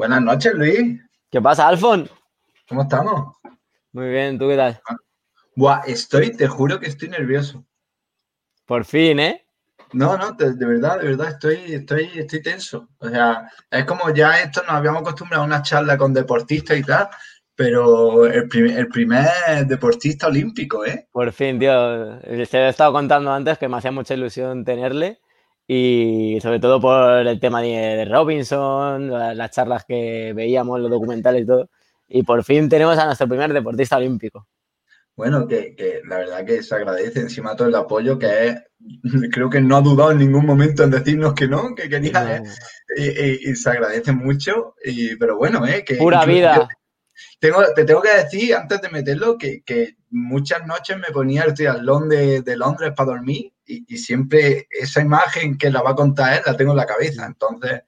Buenas noches, Luis. ¿Qué pasa, Alfon? ¿Cómo estamos? Muy bien, ¿tú qué tal? Buah, estoy, te juro que estoy nervioso. Por fin, ¿eh? No, no, de, verdad, de verdad, estoy, estoy, estoy tenso. O sea, es como ya esto nos habíamos acostumbrado a una charla con deportistas y tal, pero el, el primer deportista olímpico, ¿eh? Por fin, tío. Se he estado contando antes que me hacía mucha ilusión tenerle y sobre todo por el tema de, Robinson, las charlas que veíamos, los documentales y todo. Y por fin tenemos a nuestro primer deportista olímpico. Bueno, que, la verdad que se agradece encima todo el apoyo que es, creo que no ha dudado en ningún momento en decirnos que no, que quería, ¿eh? y, se agradece mucho, y, pero bueno, ¿eh? Que, Pura vida. Tengo, te tengo que decir, antes de meterlo, que, muchas noches me ponía el triatlón de, de Londres para dormir y, y, siempre esa imagen que la va a contar él la tengo en la cabeza. Entonces,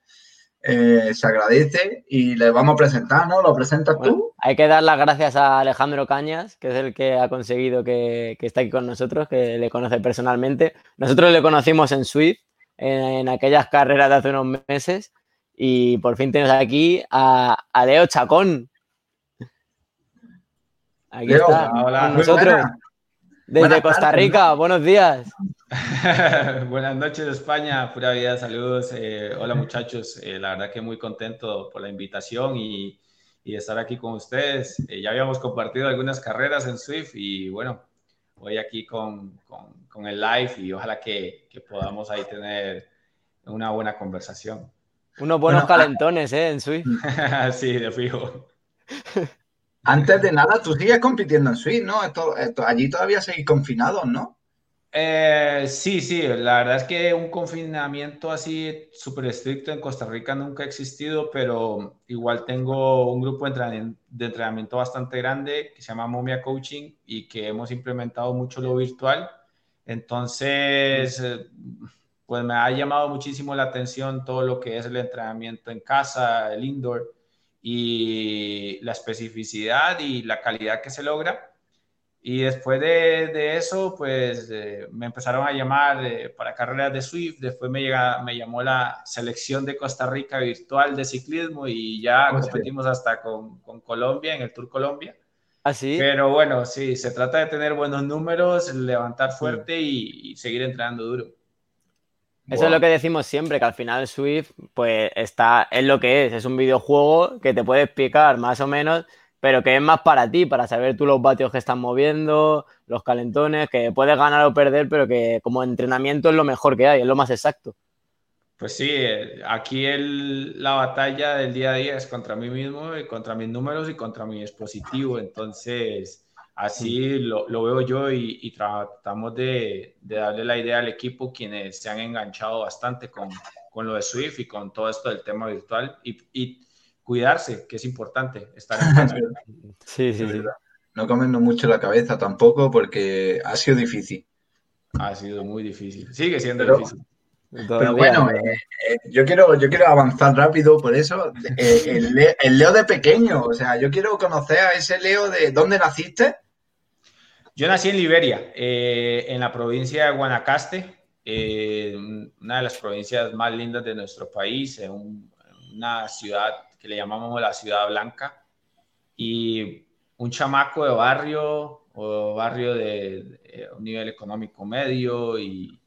eh, se agradece y le vamos a presentar, ¿no? ¿Lo presentas tú? Hay que dar las gracias a Alejandro Cañas, que es el que ha conseguido que, que esté aquí con nosotros, que le conoce personalmente. Nosotros le conocimos en Swift, en, aquellas carreras de hace unos meses, y por fin tenemos aquí a, Leo Chacón. Aquí está, hola, con nosotros. Desde Costa Rica, buenos días. Buenas noches, España. Pura vida, saludos. Eh, hola, muchachos. Eh, la verdad que muy contento por la invitación y, y estar aquí con ustedes. Eh, ya habíamos compartido algunas carreras en Swift y bueno, hoy aquí con, con, con el live y ojalá que, que, podamos ahí tener una buena conversación. Unos buenos ah, calentones, ¿eh? En Swift. sí, de fijo. Antes de nada, tú sigues compitiendo en Swift, ¿no? Esto, allí todavía seguís confinados, ¿no? Eh, sí, sí, la verdad es que un confinamiento así súper estricto en Costa Rica nunca ha existido, pero igual tengo un grupo de entrenamiento, bastante grande que se llama Momia Coaching y que hemos implementado mucho lo virtual. Entonces, eh, pues me ha llamado muchísimo la atención todo lo que es el entrenamiento en casa, el indoor y la especificidad y la calidad que se logra. Y después de, eso, pues eh, me empezaron a llamar eh, para carreras de Swift, después me, llega, me llamó la selección de Costa Rica virtual de ciclismo y ya competimos hasta con, con, Colombia, en el Tour Colombia. ¿Ah, sí? Pero bueno, sí, se trata de tener buenos números, levantar fuerte y, y seguir entrenando duro. Eso es lo que decimos siempre, que al final Swift, pues está, es lo que es, es un videojuego que te puede explicar más o menos, pero que es más para ti, para saber tú los vatios que están moviendo, los calentones, que puedes ganar o perder, pero que como entrenamiento es lo mejor que hay, es lo más exacto. Pues sí, eh, aquí el, la batalla del día a día es contra mí mismo, contra mis números y contra mi dispositivo, entonces Así lo, veo yo y, tratamos de, darle la idea al equipo quienes se han enganchado bastante con, lo de Swift y con todo esto del tema virtual y, cuidarse, que es importante, estar en casa. sí, sí, sí. No comernos mucho la cabeza tampoco porque ha sido difícil. Ha sido muy difícil. Sigue siendo difícil. Pero bueno, eh, eh, yo, quiero, yo quiero avanzar rápido por eso. Eh, el, el, Leo de pequeño, o sea, yo quiero conocer a ese Leo de dónde naciste. Yo nací en Liberia, eh, en la provincia de Guanacaste, eh, una de las provincias más lindas de nuestro país, en una ciudad que le llamamos la Ciudad Blanca, y un chamaco de barrio o barrio de, un nivel económico medio y,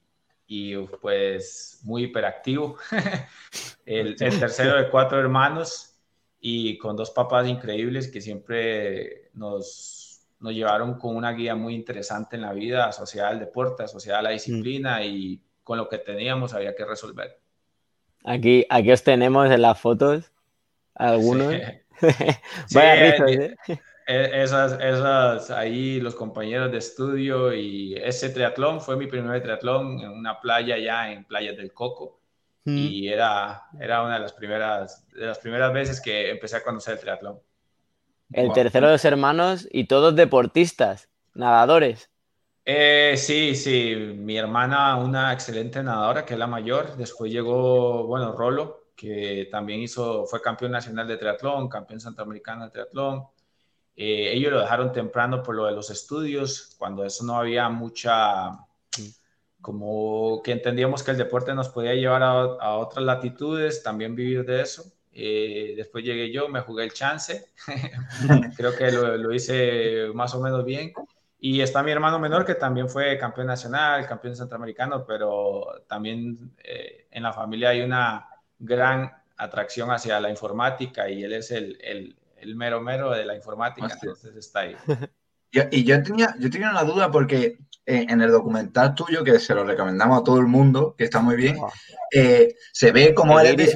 pues muy hiperactivo, el tercero de cuatro hermanos y con dos papás increíbles que siempre nos nos llevaron con una guía muy interesante en la vida, asociada al deporte, asociada a la disciplina y con lo que teníamos había que resolver. Aquí, aquí os tenemos en las fotos, algunos. Vaya ¿eh? E, esas, esas, ahí los compañeros de estudio y ese triatlón fue mi primer triatlón en una playa ya en Playas del Coco y era, era una de las, primeras, de las primeras veces que empecé a conocer el triatlón. El tercero de los hermanos y todos deportistas, nadadores. Eh, sí, sí, mi hermana, una excelente nadadora, que es la mayor. Después llegó, bueno, Rolo, que también hizo, fue campeón nacional de triatlón, campeón centroamericano de triatlón. Eh, ellos lo dejaron temprano por lo de los estudios, cuando eso no había mucha, como que entendíamos que el deporte nos podía llevar a, a otras latitudes, también vivir de eso. eh, después llegué yo, me jugué el chance, creo que lo, hice más o menos bien. Y está mi hermano menor que también fue campeón nacional, campeón centroamericano, pero también eh, en la familia hay una gran atracción hacia la informática y él es el, el, el mero mero de la informática, entonces está ahí. y yo tenía, yo tenía una duda porque eh, en el documental tuyo, que se lo recomendamos a todo el mundo, que está muy bien, eh, se ve como eres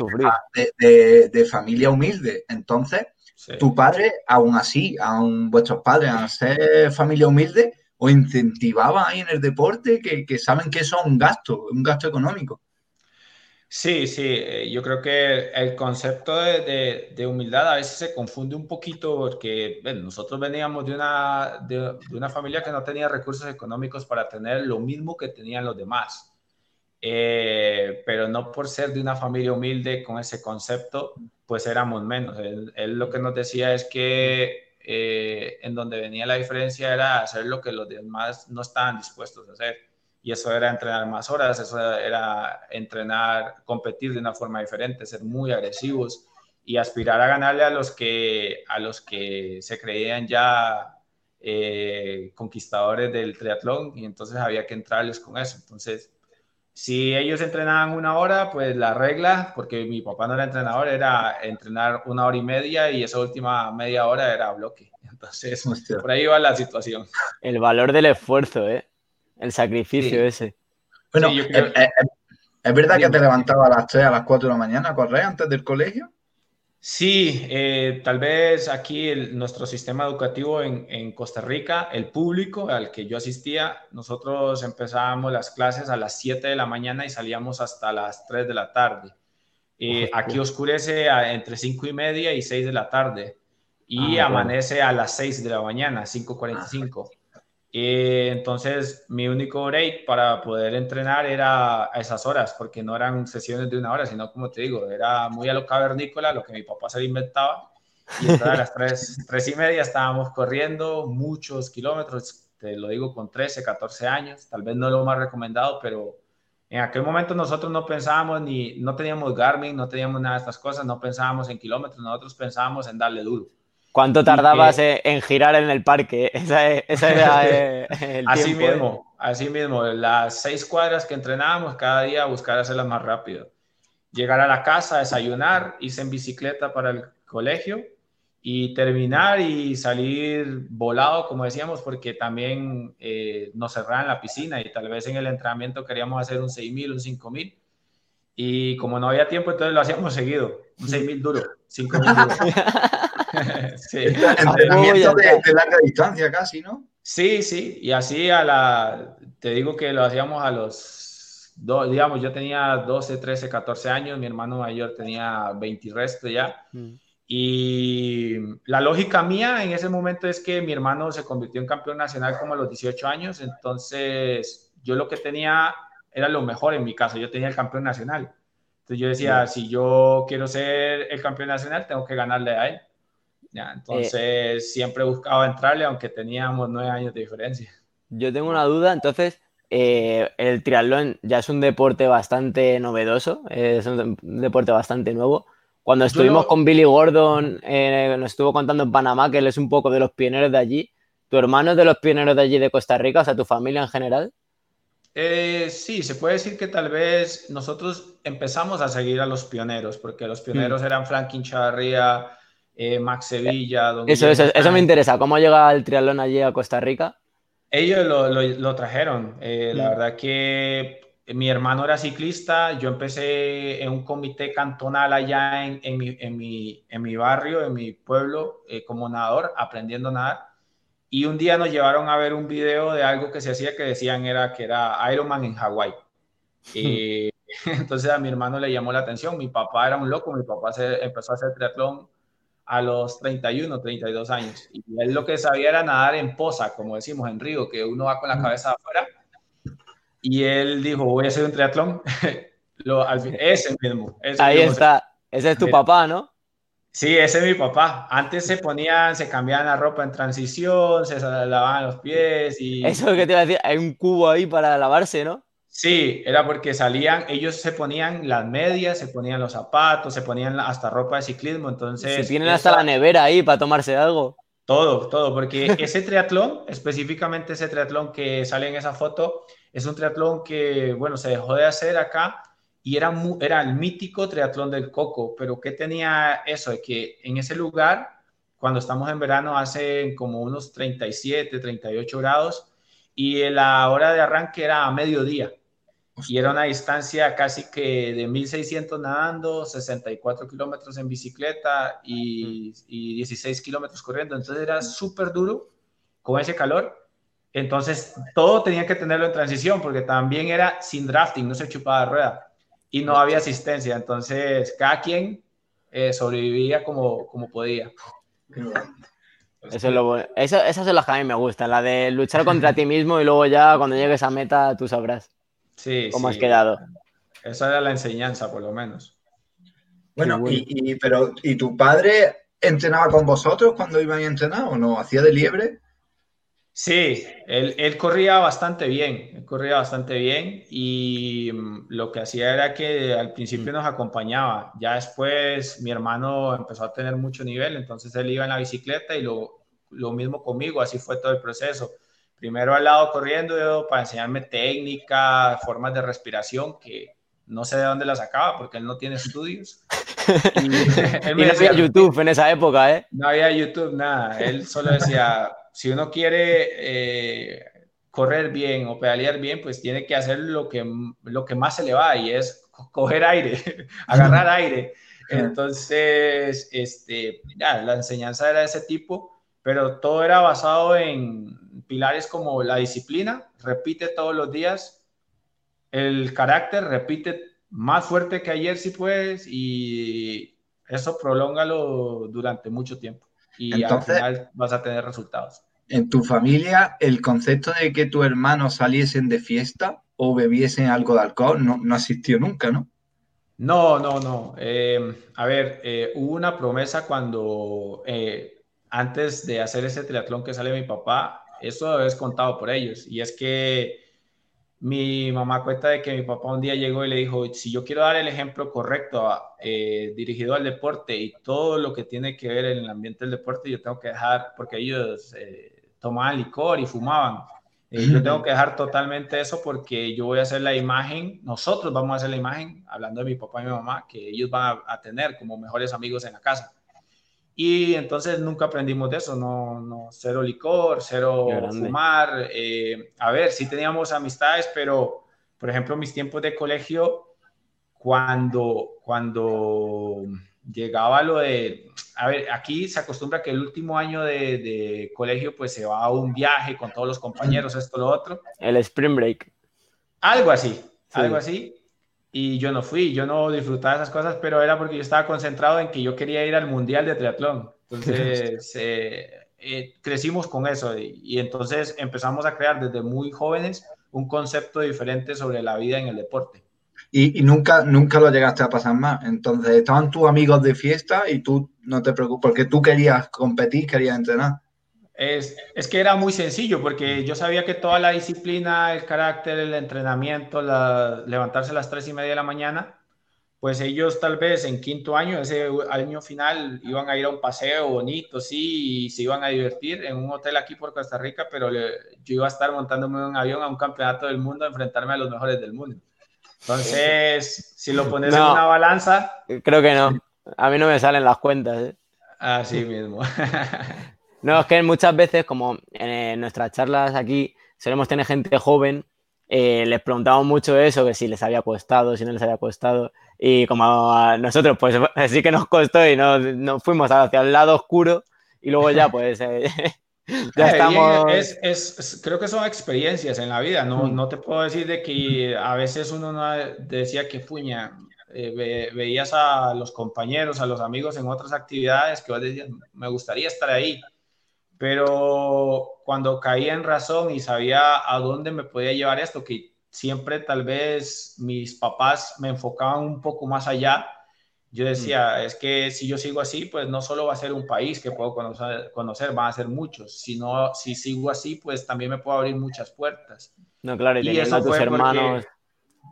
de, de, familia humilde. Entonces, tu padre, aún así, aún vuestros padres, a ser familia humilde, os incentivaba ahí en el deporte, que, que saben que eso es un gasto, un gasto económico. Sí, sí, eh, yo creo que el concepto de, de, humildad a veces se confunde un poquito porque nosotros veníamos de una, de, una familia que no tenía recursos económicos para tener lo mismo que tenían los demás. Eh, pero no por ser de una familia humilde con ese concepto, pues éramos menos. Él, lo que nos decía es que eh, en donde venía la diferencia era hacer lo que los demás no estaban dispuestos a hacer y eso era entrenar más horas, eso era entrenar, competir de una forma diferente, ser muy agresivos y aspirar a ganarle a los que, a los que se creían ya eh, conquistadores del triatlón y entonces había que entrarles con eso. Entonces, si ellos entrenaban una hora, pues la regla, porque mi papá no era entrenador, era entrenar una hora y media y esa última media hora era bloque. Entonces, por ahí va la situación. El valor del esfuerzo, ¿eh? El sacrificio ese. Bueno, ¿es, verdad que te levantaba a las 3, a las 4 de la mañana a correr antes del colegio? Sí, eh, tal vez aquí nuestro sistema educativo en, Costa Rica, el público al que yo asistía, nosotros empezábamos las clases a las 7 de la mañana y salíamos hasta las 3 de la tarde. Eh, aquí oscurece entre 5 y media y 6 de la tarde y ah, amanece a las 6 de la mañana, 5.45. Y entonces mi único break para poder entrenar era a esas horas, porque no eran sesiones de una hora, sino como te digo, era muy a lo cavernícola, lo que mi papá se inventaba. Y a las tres, tres y media estábamos corriendo muchos kilómetros, te lo digo con 13, 14 años, tal vez no lo más recomendado, pero en aquel momento nosotros no pensábamos ni, no teníamos Garmin, no teníamos nada de estas cosas, no pensábamos en kilómetros, nosotros pensábamos en darle duro. ¿Cuánto tardabas en girar en el parque? Esa, era eh, el Así ¿eh? mismo, así mismo. Las seis cuadras que entrenábamos cada día, buscar hacerlas más rápido. Llegar a la casa, desayunar, irse en bicicleta para el colegio y terminar y salir volado, como decíamos, porque también eh, nos cerraban la piscina y tal vez en el entrenamiento queríamos hacer un 6.000, un 5.000 y como no había tiempo, entonces lo hacíamos seguido, un 6.000 duro, 5.000 duro. sí. Entrenamiento de, de, larga distancia casi, ¿no? Sí, sí, y así a la, te digo que lo hacíamos a los, dos, digamos, yo tenía 12, 13, 14 años, mi hermano mayor tenía 20 y resto ya. Mm. Y la lógica mía en ese momento es que mi hermano se convirtió en campeón nacional como a los 18 años, entonces yo lo que tenía era lo mejor en mi caso, yo tenía el campeón nacional. Entonces yo decía, si yo quiero ser el campeón nacional, tengo que ganarle a él. Ya, entonces eh, siempre buscaba entrarle, aunque teníamos nueve años de diferencia. Yo tengo una duda, entonces, eh, el triatlón ya es un deporte bastante novedoso, es un deporte bastante nuevo. Cuando estuvimos con Billy Gordon, eh, nos estuvo contando en Panamá que él es un poco de los pioneros de allí. ¿Tu hermano es de los pioneros de allí de Costa Rica, o sea, tu familia en general? sí, se puede decir que tal vez nosotros empezamos a seguir a los pioneros, porque los pioneros mm. eran Franklin Chavarría, eh, Max Sevilla. eso, eso, eso, me interesa. ¿Cómo llega el triatlón allí a Costa Rica? Ellos lo, lo, trajeron. Eh, la mm. verdad que mi hermano era ciclista. Yo empecé en un comité cantonal allá en, en, mi, en, mi, en mi, barrio, en mi pueblo, eh, como nadador, aprendiendo a nadar. Y un día nos llevaron a ver un video de algo que se hacía que decían era que era Ironman en Hawái. Y entonces a mi hermano le llamó la atención. Mi papá era un loco. Mi papá se, empezó a hacer triatlón a los 31, 32 años. Y él lo que sabía era nadar en poza, como decimos en río, que uno va con la cabeza afuera. Y él dijo, voy a hacer un triatlón. lo, al fin, ese mismo. Ahí está. Ese es tu papá, ¿no? Sí, ese es mi papá. Antes se ponían, se cambiaban la ropa en transición, se lavaban los pies y... Eso es lo que te iba a decir, hay un cubo ahí para lavarse, ¿no? Sí, era porque salían, ellos se ponían las medias, se ponían los zapatos, se ponían hasta ropa de ciclismo, entonces... Se tienen hasta la nevera ahí para tomarse algo. Todo, todo, porque ese triatlón, específicamente ese triatlón que sale en esa foto, es un triatlón que, bueno, se dejó de hacer acá y era, era el mítico triatlón del Coco, pero ¿qué tenía eso? De que en ese lugar, cuando estamos en verano, hace como unos 37, 38 grados y la hora de arranque era a mediodía. Y era una distancia casi que de 1600 nadando, 64 kilómetros en bicicleta y, y 16 kilómetros corriendo. Entonces era súper duro con ese calor. Entonces todo tenía que tenerlo en transición porque también era sin drafting, no se chupaba rueda y no había asistencia. Entonces cada quien eh, sobrevivía como, como podía. Eso es lo bueno. esas son las que a mí me gustan, la de luchar contra ti mismo y luego ya cuando llegues a meta tú sabrás. Sí, ¿Cómo has quedado? Esa era la enseñanza, por lo menos. Bueno, Y, pero, ¿y tu padre entrenaba con vosotros cuando iban a entrenar o no? ¿Hacía de liebre? Sí, él, corría bastante bien, él corría bastante bien y mm, lo que hacía era que al principio mm. nos acompañaba, ya después mi hermano empezó a tener mucho nivel, entonces él iba en la bicicleta y lo, lo mismo conmigo, así fue todo el proceso primero al lado corriendo para enseñarme técnica, formas de respiración, que no sé de dónde las sacaba porque él no tiene estudios. Y, no había YouTube en esa época, ¿eh? No había YouTube, nada. Él solo decía, si uno quiere eh, correr bien o pedalear bien, pues tiene que hacer lo que, lo que más se le va y es coger aire, agarrar aire. Entonces, este, ya, la enseñanza era de ese tipo, pero todo era basado en, pilares como la disciplina, repite todos los días, el carácter, repite más fuerte que ayer si puedes y eso prolóngalo durante mucho tiempo y al final vas a tener resultados. En tu familia, el concepto de que tus hermanos saliesen de fiesta o bebiesen algo de alcohol no, no existió nunca, ¿no? No, no, no. Eh, a ver, eh, hubo una promesa cuando eh, antes de hacer ese triatlón que sale mi papá, eso es contado por ellos. Y es que mi mamá cuenta de que mi papá un día llegó y le dijo, si yo quiero dar el ejemplo correcto eh, dirigido al deporte y todo lo que tiene que ver en el ambiente del deporte, yo tengo que dejar, porque ellos eh, tomaban licor y fumaban. Eh, yo tengo que dejar totalmente eso porque yo voy a hacer la imagen, nosotros vamos a hacer la imagen, hablando de mi papá y mi mamá, que ellos van a tener como mejores amigos en la casa. Y entonces nunca aprendimos de eso, no, no cero licor, cero fumar. Eh, a ver, sí teníamos amistades, pero por ejemplo, mis tiempos de colegio, cuando, cuando llegaba lo de, a ver, aquí se acostumbra que el último año de, de, colegio pues se va a un viaje con todos los compañeros, esto, lo otro. El spring break. Algo así, algo así y yo no fui, yo no disfrutaba esas cosas, pero era porque yo estaba concentrado en que yo quería ir al Mundial de Triatlón. Entonces, eh, eh, crecimos con eso y, entonces empezamos a crear desde muy jóvenes un concepto diferente sobre la vida en el deporte. Y, nunca, nunca lo llegaste a pasar más. Entonces, estaban tus amigos de fiesta y tú no te preocupes, porque tú querías competir, querías entrenar. Es, es, que era muy sencillo porque yo sabía que toda la disciplina, el carácter, el entrenamiento, la, levantarse a las tres y media de la mañana, pues ellos tal vez en quinto año, ese año final, iban a ir a un paseo bonito, sí, y se iban a divertir en un hotel aquí por Costa Rica, pero yo iba a estar montándome en un avión a un campeonato del mundo, a enfrentarme a los mejores del mundo. Entonces, si lo pones en una balanza... Creo que no. A mí no me salen las cuentas. ¿eh? Así mismo. No, es que muchas veces, como en nuestras charlas aquí, solemos tener gente joven, eh, les preguntamos mucho eso, que si les había costado, si no les había costado. Y como a nosotros, pues sí que nos costó y nos, fuimos hacia el lado oscuro y luego ya, pues... Eh, ya eh, estamos... Es, creo que son experiencias en la vida, no, mm. no te puedo decir de que a veces uno no decía que puña, veías a los compañeros, a los amigos en otras actividades que vos decías, me gustaría estar ahí, pero cuando caía en razón y sabía a dónde me podía llevar esto, que siempre tal vez mis papás me enfocaban un poco más allá, yo decía, es que si yo sigo así, pues no solo va a ser un país que puedo conocer, conocer van a ser muchos, sino si sigo así, pues también me puedo abrir muchas puertas. No, claro, y, y teniendo a tus hermanos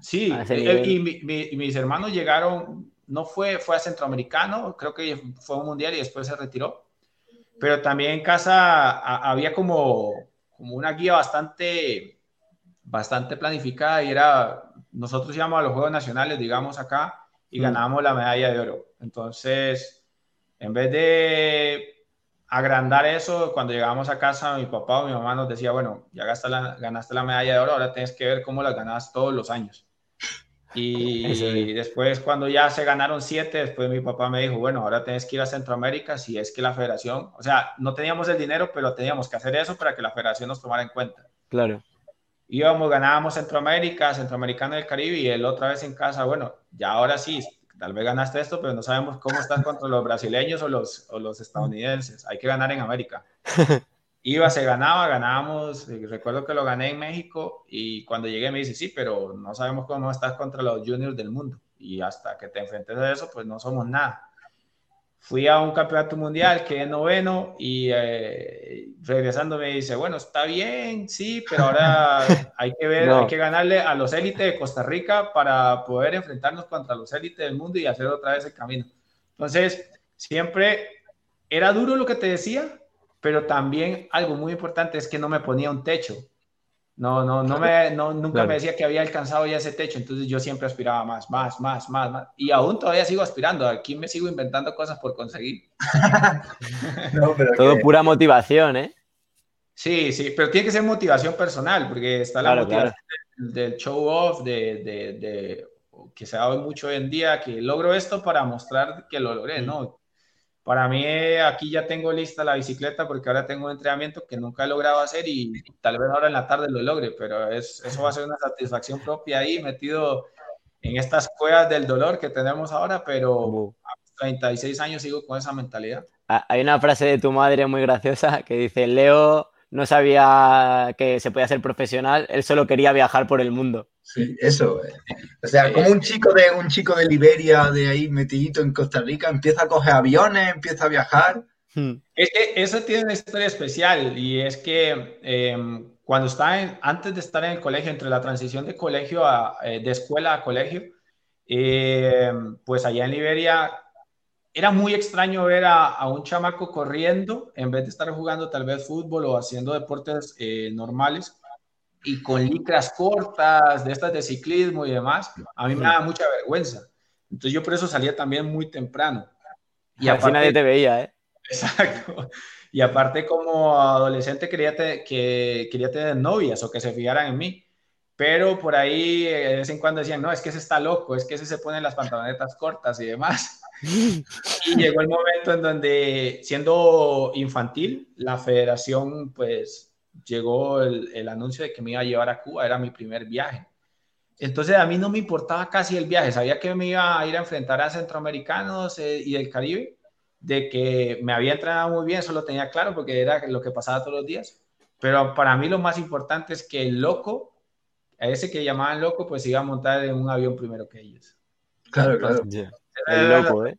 Sí, eh, y, mis hermanos llegaron, no fue, fue a Centroamericano, creo que fue un mundial y después se retiró, pero también en casa había como, como una guía bastante, bastante planificada y era, nosotros íbamos a los Juegos Nacionales, digamos acá, y mm. ganábamos la medalla de oro. Entonces, en vez de agrandar eso, cuando llegábamos a casa, mi papá o mi mamá nos decía, bueno, ya ganaste la, ganaste la medalla de oro, ahora tienes que ver cómo la ganas todos los años. Y después, cuando ya se ganaron siete, después mi papá me dijo, bueno, ahora tienes que ir a Centroamérica si es que la federación, o sea, no teníamos el dinero, pero teníamos que hacer eso para que la federación nos tomara en cuenta. Claro. Íbamos, ganábamos Centroamérica, Centroamericana del Caribe y él otra vez en casa, bueno, ya ahora sí, tal vez ganaste esto, pero no sabemos cómo estás contra los brasileños o los, o los estadounidenses. Hay que ganar en América. Iba, se ganaba, ganábamos. Recuerdo que lo gané en México y cuando llegué me dice, sí, pero no sabemos cómo estás contra los juniors del mundo. Y hasta que te enfrentes a eso, pues no somos nada fui a un campeonato mundial, que es noveno, y eh, regresando me dice, bueno, está bien, sí, pero ahora hay que ver, hay que ganarle a los élites de Costa Rica para poder enfrentarnos contra los élites del mundo y hacer otra vez el camino. Entonces, siempre era duro lo que te decía, pero también algo muy importante es que no me ponía un techo. No, no, no me, no, nunca me decía que había alcanzado ya ese techo, entonces yo siempre aspiraba más, más, más, más, más. Y aún todavía sigo aspirando, aquí me sigo inventando cosas por conseguir. Todo pura motivación, ¿eh? Sí, sí, pero tiene que ser motivación personal, porque está la motivación del, show off, de, de, de, que se ve mucho hoy en día, que logro esto para mostrar que lo logré, ¿no? Para mí aquí ya tengo lista la bicicleta porque ahora tengo un entrenamiento que nunca he logrado hacer y tal vez ahora en la tarde lo logre, pero es, eso va a ser una satisfacción propia ahí metido en estas cuevas del dolor que tenemos ahora, pero a 36 años sigo con esa mentalidad. Hay una frase de tu madre muy graciosa que dice, Leo no sabía que se podía ser profesional, él solo quería viajar por el mundo. Sí, eso. Eh. O sea, como un chico de un chico de Liberia, de ahí metidito en Costa Rica, empieza a coger aviones, empieza a viajar. Hmm. Es que eso tiene una historia especial y es que em, cuando está antes de estar en el colegio, entre la transición de colegio a, eh, de escuela a colegio, em, pues allá en Liberia era muy extraño ver a, un chamaco corriendo en vez de estar jugando tal vez fútbol o haciendo deportes eh, normales y con licras cortas, de estas de ciclismo y demás. A mí me daba mucha vergüenza. Entonces yo por eso salía también muy temprano. Y aparte, nadie te veía, ¿eh? Exacto. Y aparte como adolescente quería, que, quería tener novias o que se fijaran en mí pero por ahí eh, de vez en cuando decían, no, es que ese está loco, es que ese se pone las pantalonetas cortas y demás. y llegó el momento en donde, siendo infantil, la federación, pues, llegó el, el, anuncio de que me iba a llevar a Cuba, era mi primer viaje. Entonces a mí no me importaba casi el viaje, sabía que me iba a ir a enfrentar a centroamericanos eh, y del Caribe, de que me había entrenado muy bien, eso lo tenía claro porque era lo que pasaba todos los días. Pero para mí lo más importante es que el loco a ese que llamaban loco, pues iba a montar en un avión primero que ellos. Claro, claro. loco, ¿eh?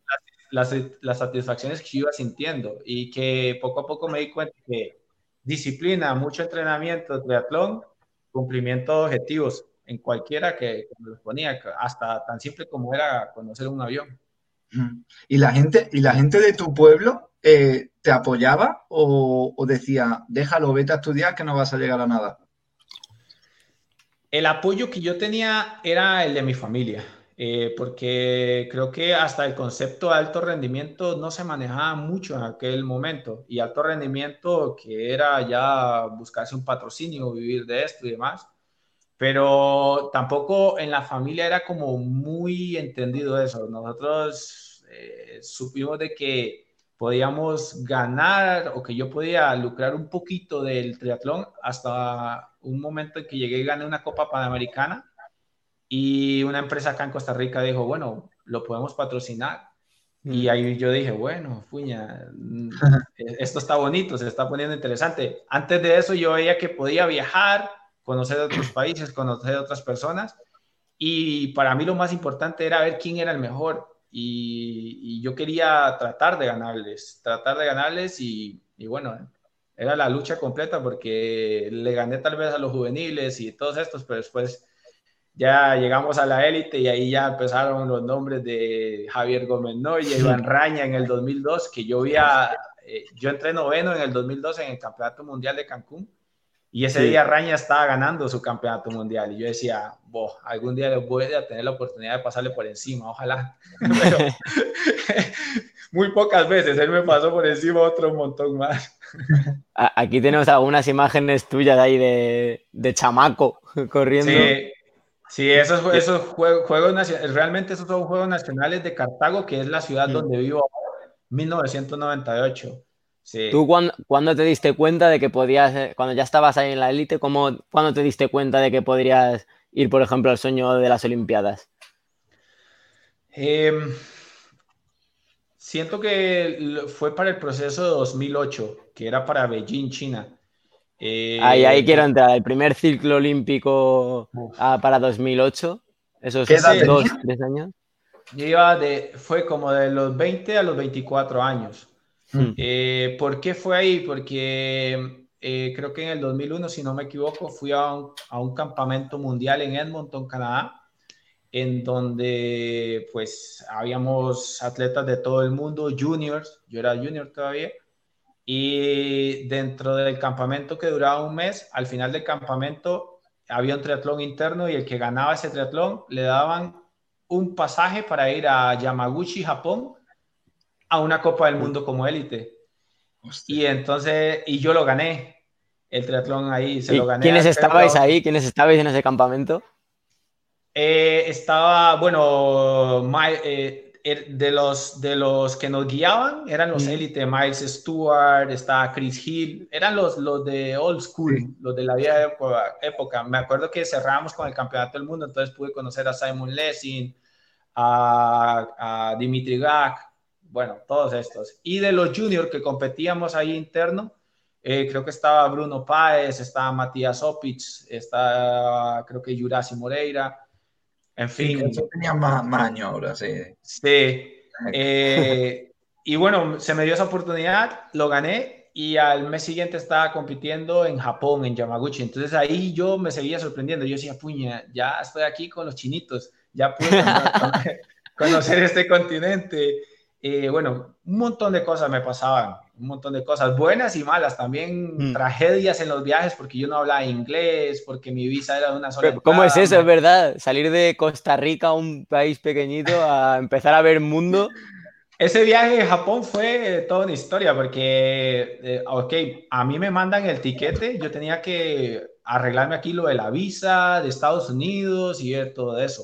Las, las, satisfacciones que yo iba sintiendo y que poco a poco me di cuenta que disciplina, mucho entrenamiento, triatlón, cumplimiento de objetivos en cualquiera que, me los ponía, hasta tan simple como era conocer un avión. ¿Y la gente, y la gente de tu pueblo eh, te apoyaba o, o, decía, déjalo, vete a estudiar que no vas a llegar a nada? El apoyo que yo tenía era el de mi familia, eh, porque creo que hasta el concepto de alto rendimiento no se manejaba mucho en aquel momento. Y alto rendimiento que era ya buscarse un patrocinio, vivir de esto y demás. Pero tampoco en la familia era como muy entendido eso. Nosotros eh, supimos de que podíamos ganar o que yo podía lucrar un poquito del triatlón hasta un momento en que llegué y gané una Copa Panamericana y una empresa acá en Costa Rica dijo, bueno, lo podemos patrocinar. Y mm. ahí yo dije, bueno, fuña, esto está bonito, se está poniendo interesante. Antes de eso yo veía que podía viajar, conocer otros países, conocer otras personas. Y para mí lo más importante era ver quién era el mejor y, yo quería tratar de ganarles, tratar de ganarles y, bueno, era la lucha completa porque le gané tal vez a los juveniles y todos estos, pero después ya llegamos a la élite y ahí ya empezaron los nombres de Javier Gómez Noya, Iván Raña en el 2002, que yo vi eh, yo entré noveno en el 2002 en el Campeonato Mundial de Cancún y ese día Raña estaba ganando su Campeonato Mundial y yo decía, Boh, algún día les voy a tener la oportunidad de pasarle por encima, ojalá. Pero muy pocas veces él me pasó por encima otro montón más. Aquí tenemos algunas imágenes tuyas ahí de, de chamaco corriendo. Sí, Sí, esos, esos juegos, nacionales, realmente esos son juegos nacionales de Cartago, que es la ciudad donde vivo ahora, 1998. Sí. ¿Tú cuándo, te diste cuenta de que podías, eh, cuando ya estabas ahí en la élite, cuándo te diste cuenta de que podrías ir, por ejemplo, al sueño de las Olimpiadas? Em, siento que fue para el proceso de 2008, que era para Beijing, China. Eh, ahí, ahí quiero entrar. El primer ciclo olímpico ah, para 2008. Esos dos, tres años. Yo iba de, fue como de los 20 a los 24 años. Hmm. Eh, ¿Por qué fue ahí? Porque eh, creo que en el 2001, si no me equivoco, fui a un, a un, campamento mundial en Edmonton, Canadá, en donde pues habíamos atletas de todo el mundo, juniors, yo era junior todavía, y dentro del campamento que duraba un mes, al final del campamento había un triatlón interno y el que ganaba ese triatlón le daban un pasaje para ir a Yamaguchi, Japón, a una Copa del Mundo como élite. Y entonces, y yo lo gané, el triatlón ahí, se lo gané. ¿Quiénes estabais ahí? ¿Quiénes estabais en ese campamento? Eh, estaba, bueno, eh, Er, de los, de los que nos guiaban eran los élites, Miles Stewart, estaba Chris Hill, eran los, los de old school, los de la vieja época. Me acuerdo que cerramos con el Campeonato del Mundo, entonces pude conocer a Simon Lessing, a, Dimitri Gak, bueno, todos estos. Y de los juniors que competíamos ahí interno, eh, creo que estaba Bruno Páez, estaba Matías Opic, está creo que Yurasi Moreira, en fin. eso tenía más, años ahora, sí. Sí. Eh, y bueno, se me dio esa oportunidad, lo gané y al mes siguiente estaba compitiendo en Japón, en Yamaguchi. Entonces ahí yo me seguía sorprendiendo. Yo decía, puña, ya estoy aquí con los chinitos, ya pude conocer este continente. Eh, bueno, un montón de cosas me pasaban un montón de cosas, buenas y malas, también mm. tragedias en los viajes porque yo no hablaba inglés, porque mi visa era de una sola. ¿Cómo es eso? Es verdad, salir de Costa Rica, un país pequeñito, a empezar a ver mundo. Ese viaje a Japón fue toda una historia porque, eh, ok, a mí me mandan el tiquete, yo tenía que arreglarme aquí lo de la visa de Estados Unidos y todo eso.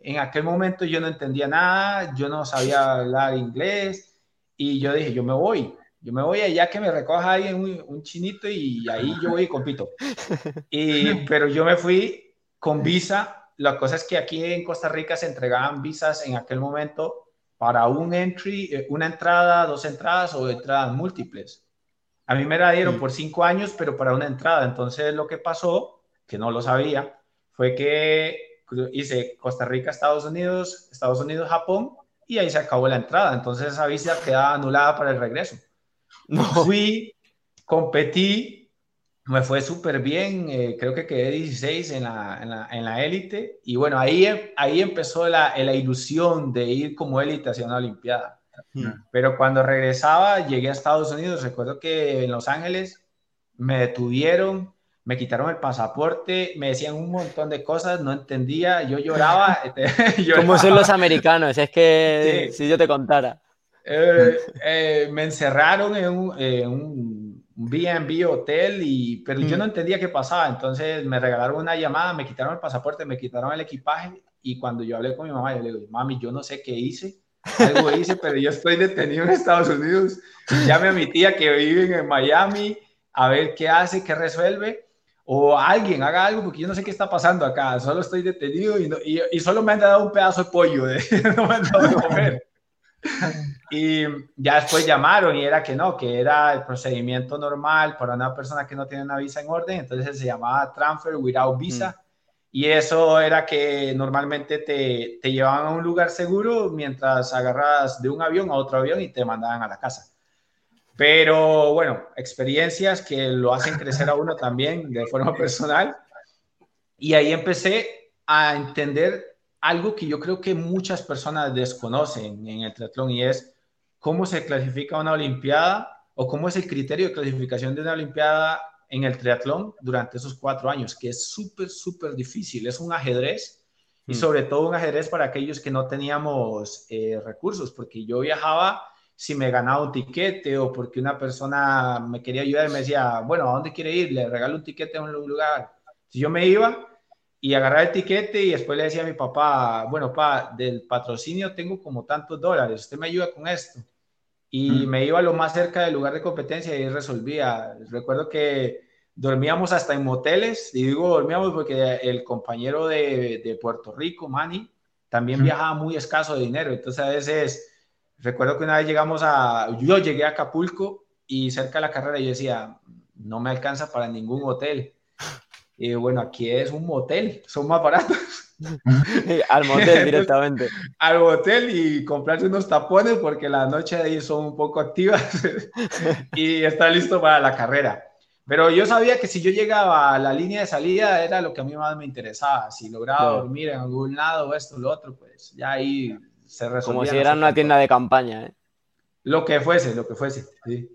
En aquel momento yo no entendía nada, yo no sabía hablar inglés y yo dije, yo me voy, yo me voy allá que me recoja ahí un, un chinito y ahí yo voy y compito. Y, pero yo me fui con visa. La cosa es que aquí en Costa Rica se entregaban visas en aquel momento para un entry, eh, una entrada, dos entradas o entradas múltiples. A mí me la dieron por cinco años, pero para una entrada. Entonces lo que pasó, que no lo sabía, fue que hice Costa Rica, Estados Unidos, Estados Unidos, Japón, y ahí se acabó la entrada. Entonces esa visa quedaba anulada para el regreso. No. Fui, competí, me fue súper bien, eh, creo que quedé 16 en la, en la, élite y bueno, ahí, ahí empezó la, la ilusión de ir como élite hacia una Olimpiada. Hmm. Pero cuando regresaba, llegué a Estados Unidos, recuerdo que en Los Ángeles me detuvieron, me quitaron el pasaporte, me decían un montón de cosas, no entendía, yo lloraba. como ¿Cómo son los americanos? Es que si yo te contara. Eh, eh, me encerraron en un, B&B hotel, y, pero yo no mm. entendía qué pasaba. Entonces me regalaron una llamada, me quitaron el pasaporte, me quitaron el equipaje y cuando yo hablé con mi mamá, yo le digo, mami, yo no sé qué hice, algo hice, pero yo estoy detenido en Estados Unidos. Llame a mi tía que vive en Miami a ver qué hace, qué resuelve. O alguien haga algo porque yo no sé qué está pasando acá. Solo estoy detenido y, y, solo me han dado un pedazo de pollo. De, no me han dado de comer. Y ya después llamaron y era que no, que era el procedimiento normal para una persona que no tiene una visa en orden, entonces se llamaba transfer without visa. Mm. Y eso era que normalmente te, te llevaban a un lugar seguro mientras agarras de un avión a otro avión y te mandaban a la casa. Pero bueno, experiencias que lo hacen crecer a uno también de forma personal. Y ahí empecé a entender algo que yo creo que muchas personas desconocen en el triatlón y es cómo se clasifica una Olimpiada o cómo es el criterio de clasificación de una Olimpiada en el triatlón durante esos cuatro años, que es súper, súper difícil. Es un ajedrez y mm. sobre todo un ajedrez para aquellos que no teníamos eh, recursos, porque yo viajaba si me ganaba un tiquete o porque una persona me quería ayudar y me decía, bueno, ¿a dónde quiere ir? Le regalo un tiquete a un lugar. Si yo me iba, y agarrar el tiquete y después le decía a mi papá, bueno, pa, del patrocinio tengo como tantos dólares, usted me ayuda con esto. Y me iba lo más cerca del lugar de competencia y resolvía. Recuerdo que dormíamos hasta en moteles, y digo dormíamos porque el compañero de, de Puerto Rico, Manny, también viajaba muy escaso de dinero. Entonces a veces, recuerdo que una vez llegamos a, yo llegué a Acapulco y cerca de la carrera yo decía, no me alcanza para ningún hotel y bueno, aquí es un motel, son más baratos. al motel directamente. al motel y comprarse unos tapones porque la noche de ahí son un poco activas y está listo para la carrera. Pero yo sabía que si yo llegaba a la línea de salida era lo que a mí más me interesaba. Si lograba dormir en algún lado o esto o lo otro, pues ya ahí se resolvía. Como si era una tienda de campaña, ¿eh? Lo que fuese, lo que fuese, sí.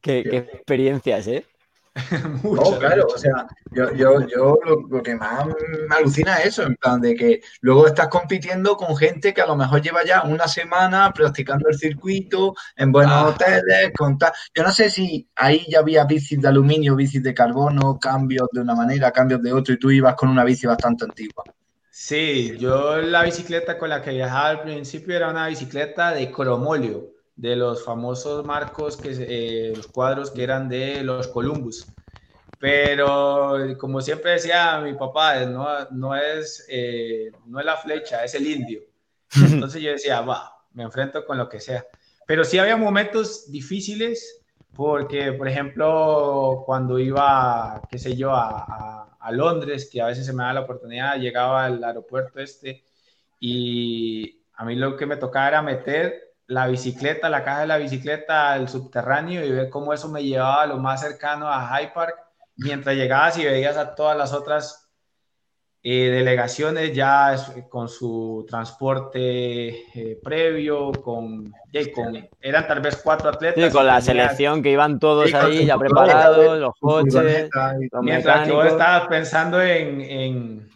Qué, qué experiencias, ¿eh? no, claro, o sea, yo, yo, yo lo, que más me alucina es eso, en plan de que luego estás compitiendo con gente que a lo mejor lleva ya una semana practicando el circuito en buenos ah. hoteles, con Yo no sé si ahí ya había bicis de aluminio, bicis de carbono, cambios de una manera, cambios de otro, y tú ibas con una bici bastante antigua. Sí, yo la bicicleta con la que viajaba al principio era una bicicleta de cromolio de los famosos marcos, que, eh, los cuadros que eran de los Columbus. Pero como siempre decía mi papá, no, no, es, eh, no es la flecha, es el indio. Entonces yo decía, va, me enfrento con lo que sea. Pero sí había momentos difíciles porque, por ejemplo, cuando iba, qué sé yo, a, a, Londres, que a veces se me da la oportunidad, llegaba al aeropuerto este y a mí lo que me tocaba era meter la bicicleta, la caja de la bicicleta al subterráneo y ver cómo eso me llevaba a lo más cercano a High Park, mientras llegabas y veías a todas las otras eh, delegaciones ya con su transporte eh, previo, con, eran tal vez cuatro atletas. Sí, con la selección que iban todos ahí ya preparados, los coches. Mientras que vos estabas pensando en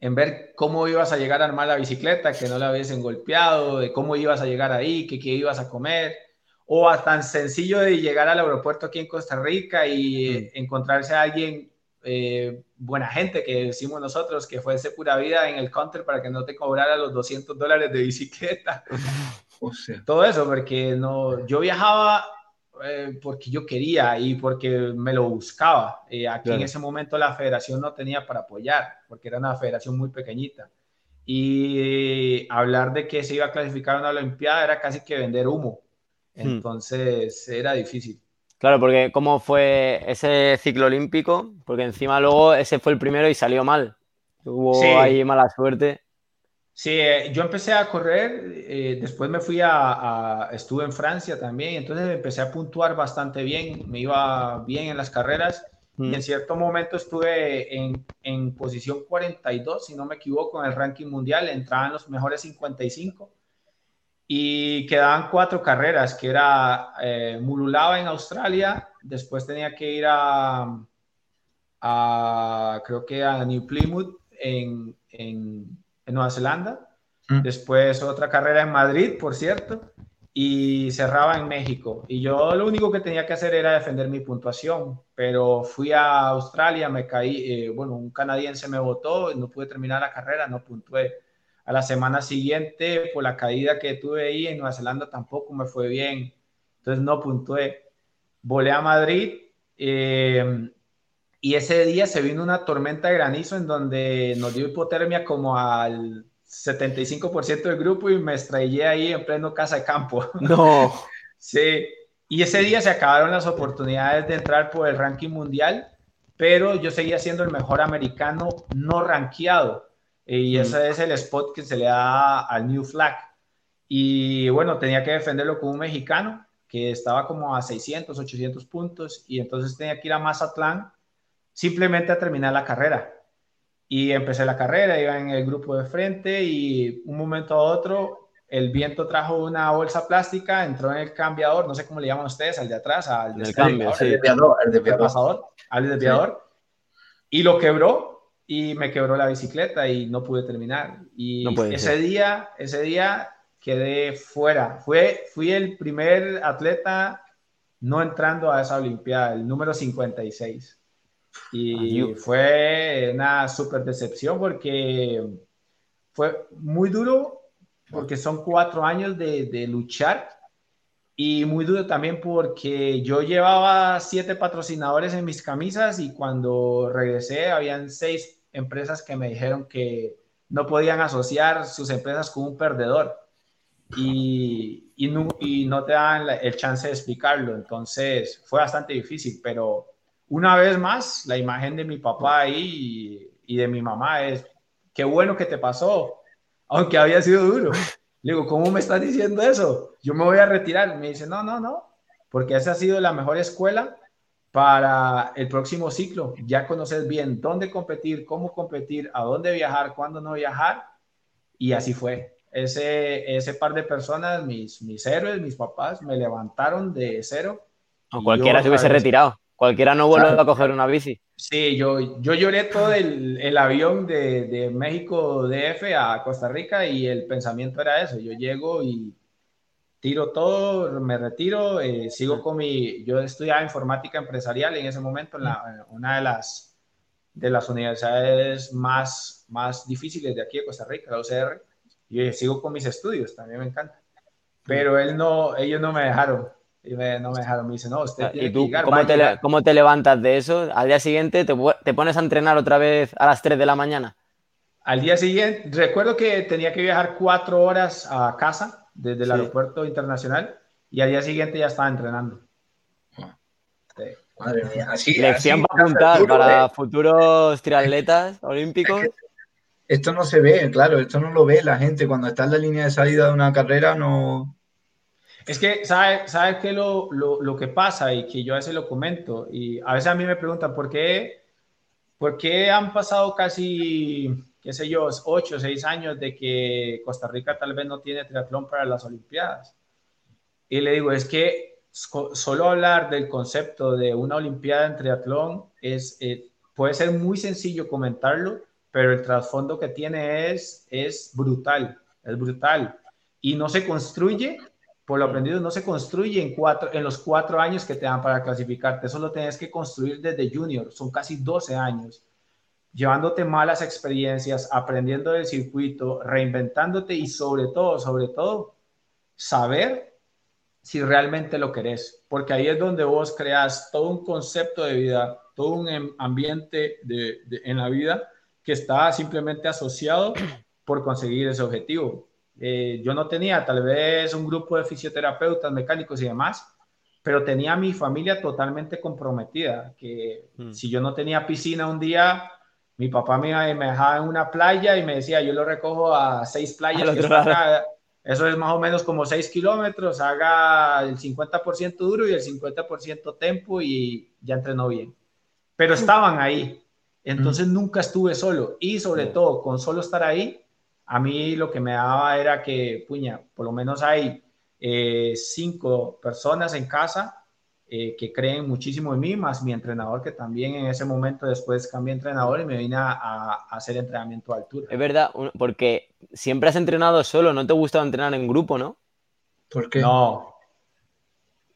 en ver cómo ibas a llegar a armar la bicicleta, que no la hubiesen golpeado, de cómo ibas a llegar ahí, que qué ibas a comer, o a tan sencillo de llegar al aeropuerto aquí en Costa Rica y mm. encontrarse a alguien, eh, buena gente, que decimos nosotros, que fuese pura vida en el counter para que no te cobrara los 200 dólares de bicicleta. o sea. Todo eso, porque no, yo viajaba eh, porque yo quería y porque me lo buscaba. Eh, aquí en ese momento la federación no tenía para apoyar, porque era una federación muy pequeñita. Y hablar de que se iba a clasificar a una Olimpiada era casi que vender humo. Hmm. Entonces era difícil. Claro, porque ¿cómo fue ese ciclo olímpico? Porque encima luego ese fue el primero y salió mal. Hubo ahí mala suerte. Sí, eh, yo empecé a correr, eh, después me fui a, estuve en Francia también, entonces empecé a puntuar bastante bien, me iba bien en las carreras y en mm. cierto momento estuve en, en, posición 42, si no me equivoco, en el ranking mundial, entraban los mejores 55 y quedaban cuatro carreras, que era eh, Mululava en Australia, después tenía que ir a, a creo que a New Plymouth en, en en Nueva Zelanda, mm. después otra carrera en Madrid, por cierto, y cerraba en México. Y yo lo único que tenía que hacer era defender mi puntuación, pero fui a Australia, me caí, eh, bueno, un canadiense me votó, no pude terminar la carrera, no puntué. A la semana siguiente, por la caída que tuve ahí en Nueva Zelanda, tampoco me fue bien, entonces no puntué. Volé a Madrid. Eh, y ese día se vino una tormenta de granizo en donde nos dio hipotermia como al 75% del grupo y me estrellé ahí en pleno casa de campo. No. sí. Y ese día se acabaron las oportunidades de entrar por el ranking mundial, pero yo seguía siendo el mejor americano no rankeado. Y mm. ese es el spot que se le da al New Flag. Y bueno, tenía que defenderlo como un mexicano que estaba como a 600, 800 puntos y entonces tenía que ir a Mazatlán simplemente a terminar la carrera. y empecé la carrera, iba en el grupo de frente y un momento a otro el viento trajo una bolsa plástica, entró en el cambiador, no sé cómo le llaman ustedes, al de atrás, al de cambio, el desviador, el desviador. al desviador, y lo quebró y me quebró la bicicleta y no pude terminar. Y ese día, ese día quedé fuera. Fue, fui el primer atleta no entrando a esa Olimpiada, el número 56. Y fue una súper decepción porque fue muy duro, porque son cuatro años de, de, luchar y muy duro también porque yo llevaba siete patrocinadores en mis camisas y cuando regresé habían seis empresas que me dijeron que no podían asociar sus empresas con un perdedor y, y, no, y no te dan el chance de explicarlo. Entonces fue bastante difícil, pero una vez más, la imagen de mi papá ahí y, de mi mamá es, qué bueno que te pasó, aunque había sido duro. Le digo, ¿cómo me estás diciendo eso? Yo me voy a retirar. Me dice, no, no, no, porque esa ha sido la mejor escuela para el próximo ciclo. Ya conoces bien dónde competir, cómo competir, a dónde viajar, cuándo no viajar. Y así fue. Ese, ese par de personas, mis, mis héroes, mis papás, me levantaron de cero. O cualquiera se hubiese retirado. Cualquiera no vuelve a coger una bici. Sí, yo, yo lloré todo el, el avión de, de, México DF a Costa Rica y el pensamiento era eso. Yo llego y tiro todo, me retiro, eh, sigo con mi... Yo estudiaba informática empresarial en ese momento en, la, una de las, de las universidades más, más difíciles de aquí de Costa Rica, la UCR. Y sigo con mis estudios, también me encanta. Pero él no, ellos no me dejaron y no me dejaron, me dice, no, usted tiene ¿Y tú, ¿cómo, te, ¿cómo, te, levantas de eso? Al día siguiente te, te, pones a entrenar otra vez a las 3 de la mañana. Al día siguiente, recuerdo que tenía que viajar cuatro horas a casa desde el aeropuerto internacional y al día siguiente ya estaba entrenando. Madre mía, así. Lección para apuntar para ¿eh? futuros triatletas olímpicos. esto no se ve, claro, esto no lo ve la gente. Cuando está en la línea de salida de una carrera, no, es que, ¿sabes sabe qué lo, lo, lo, que pasa? Y que yo a veces lo comento, y a veces a mí me preguntan, ¿por qué, por qué han pasado casi, qué sé yo, ocho o seis años de que Costa Rica tal vez no tiene triatlón para las Olimpiadas? Y le digo, es que solo hablar del concepto de una Olimpiada en triatlón es, eh, puede ser muy sencillo comentarlo, pero el trasfondo que tiene es, es brutal, es brutal. Y no se construye por lo aprendido no se construye en, cuatro, en los cuatro años que te dan para clasificarte, eso lo tienes que construir desde junior, son casi 12 años, llevándote malas experiencias, aprendiendo del circuito, reinventándote y sobre todo, sobre todo, saber si realmente lo querés, porque ahí es donde vos creas todo un concepto de vida, todo un em, ambiente de, en la vida que está simplemente asociado por conseguir ese objetivo. Eh, yo no tenía tal vez un grupo de fisioterapeutas, mecánicos y demás, pero tenía mi familia totalmente comprometida, que hmm. si yo no tenía piscina un día, mi papá me, me, dejaba en una playa y me decía, yo lo recojo a seis playas. eso es más o menos como seis kilómetros, haga el 50% duro y el 50% tempo y ya entrenó bien. Pero estaban ahí, entonces hmm. nunca estuve solo y sobre todo con solo estar ahí, a mí lo que me daba era que, puña, por lo menos hay eh, cinco personas en casa eh, que creen muchísimo en mí, más mi entrenador que también en ese momento después cambié entrenador y me vine a, hacer entrenamiento a altura. Es verdad, porque siempre has entrenado solo, no te gusta entrenar en grupo, ¿no? ¿Por qué? No.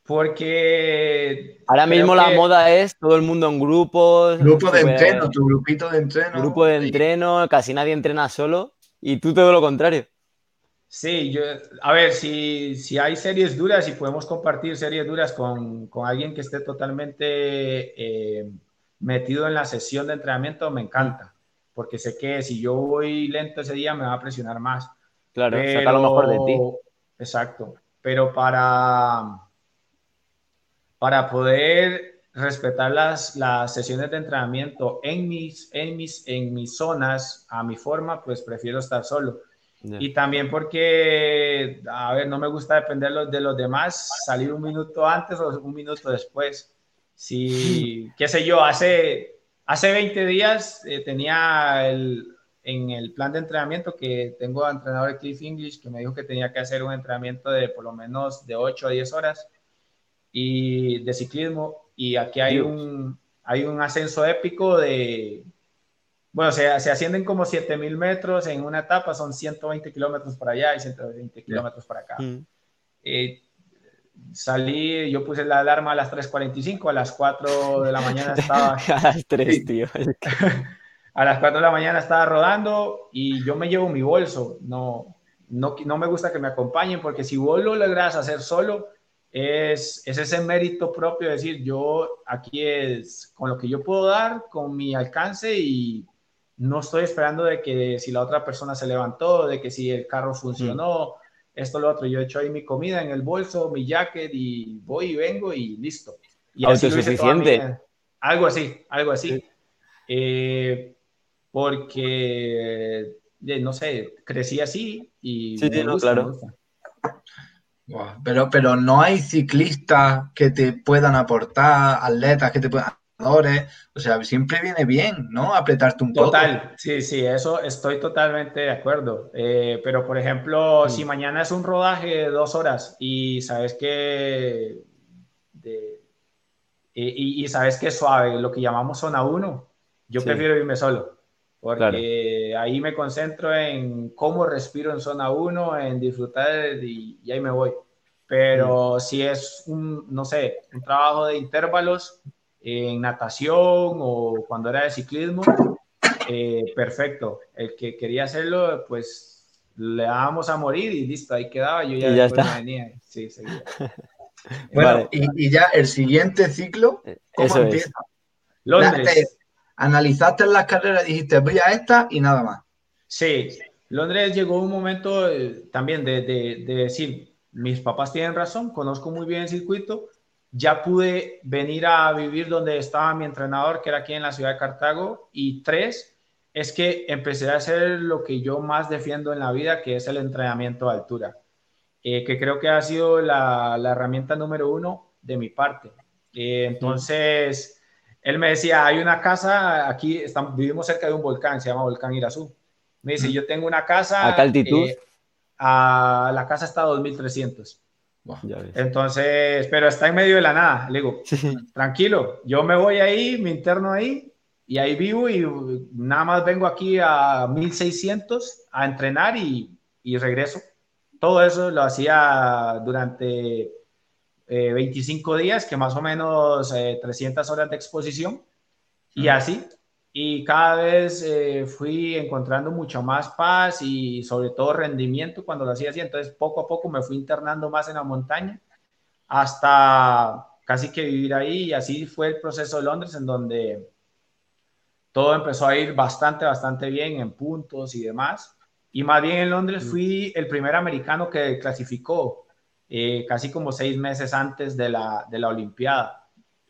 Porque... Ahora mismo la moda es todo el mundo en grupos. Grupo de entreno, tu grupito de entreno. Grupo de entreno, casi nadie entrena solo y tú todo lo contrario. Sí, yo, a ver, si, si hay series duras y podemos compartir series duras con, con alguien que esté totalmente eh, metido en la sesión de entrenamiento, me encanta, porque sé que si yo voy lento ese día me va a presionar más. Claro, saca lo mejor de ti. Exacto, pero para, para poder respetar las, las sesiones de entrenamiento en mis, en, mis, en mis zonas, a mi forma, pues prefiero estar solo. Y también porque, a ver, no me gusta depender de los demás, salir un minuto antes o un minuto después. Si, qué sé yo, hace, Hace 20 días eh, tenía el, en el plan de entrenamiento que tengo a entrenador de Cliff English que me dijo que tenía que hacer un entrenamiento de por lo menos de 8 a 10 horas y de ciclismo. Y aquí hay un, hay un ascenso épico de, bueno, se, se ascienden como 7000 metros en una etapa, son 120 kilómetros para allá y 120 kilómetros para acá. Mm. Eh, salí, yo puse la alarma a las 3.45, a las 4 de la mañana estaba... a las 3, tío. a las 4 de la mañana estaba rodando y yo me llevo mi bolso. No, no, no me gusta que me acompañen porque si vos lo logras hacer solo, es, es ese mérito propio de decir, yo aquí es con lo que yo puedo dar, con mi alcance y no estoy esperando de que si la otra persona se levantó, de que si el carro funcionó, esto, lo otro. Yo he hecho ahí mi comida en el bolso, mi jacket y voy y vengo y listo. Y así suficiente algo así, algo así. Eh, porque, no sé, crecí así y sí, me gusta, claro. Pero, pero no hay ciclistas que te puedan aportar, atletas que te puedan o sea, siempre viene bien, ¿no? Apretarte un poco. Total, sí, sí, eso estoy totalmente de acuerdo. Eh, pero, por ejemplo, si mañana es un rodaje de dos horas y sabes que... y, sabes que es suave, lo que llamamos zona 1, yo prefiero irme solo. Porque ahí me concentro en cómo respiro en zona 1, en disfrutar y, ahí me voy. Pero si es un, no sé, un trabajo de intervalos, en natación o cuando era de ciclismo, eh, perfecto. El que quería hacerlo, pues le dábamos a morir y listo, ahí quedaba. Yo ya, ya venía. Sí, bueno, y, ya el siguiente ciclo, ¿cómo Eso empieza? Londres. analizaste las carreras, dijiste, voy a esta y nada más. Sí, Londres llegó un momento eh, también de, de, de decir, mis papás tienen razón, conozco muy bien el circuito, ya pude venir a vivir donde estaba mi entrenador, que era aquí en la ciudad de Cartago. Y tres, es que empecé a hacer lo que yo más defiendo en la vida, que es el entrenamiento a altura, eh, que creo que ha sido la, herramienta número uno de mi parte. Eh, entonces, él me decía, hay una casa, aquí estamos, vivimos cerca de un volcán, se llama Volcán Irazú. Me dice, yo tengo una casa... ¿A qué altitud? Eh, a, la casa está a 2300. Entonces, pero está en medio de la nada. Le digo, tranquilo, yo me voy ahí, me interno ahí y ahí vivo y nada más vengo aquí a 1600 a entrenar y, y regreso. Todo eso lo hacía durante 25 eh, días, que más o menos 300 eh, horas de exposición. Y así, y cada vez eh, fui encontrando mucho más paz y sobre todo rendimiento cuando lo hacía así. Entonces poco a poco me fui internando más en la montaña hasta casi que vivir ahí y así fue el proceso de Londres en donde todo empezó a ir bastante, bastante bien en puntos y demás. Y más bien en Londres mm. fui el primer americano que clasificó eh, casi como seis meses antes de la, de la Olimpiada.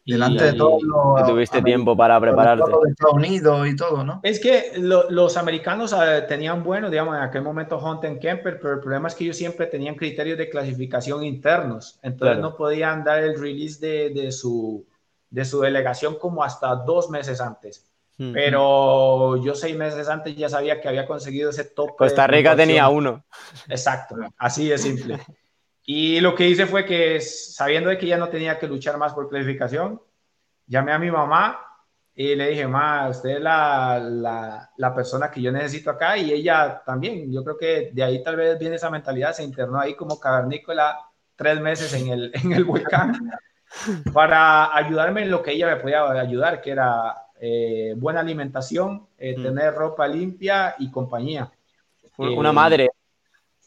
Delante de todo tuviste tiempo para prepararte. De Estados Unidos y todo, ¿no? Es que los americanos eh, tenían bueno, digamos, en aquel momento Hunter Kemper, pero el problema es que ellos siempre tenían criterios de clasificación internos, entonces no podían dar el release de, de, su, de su delegación como hasta dos meses antes. Pero yo seis meses antes ya sabía que había conseguido ese top. Costa Rica tenía uno. Exacto, así de simple. Y lo que hice fue que, sabiendo de que ya no tenía que luchar más por clasificación, llamé a mi mamá y le dije, mamá, usted es la, la, la, persona que yo necesito acá y ella también. Yo creo que de ahí tal vez viene esa mentalidad, se internó ahí como cavernícola tres meses en el, en el volcán para ayudarme en lo que ella me podía ayudar, que era eh, buena alimentación, eh, mm. tener ropa limpia y compañía. Una madre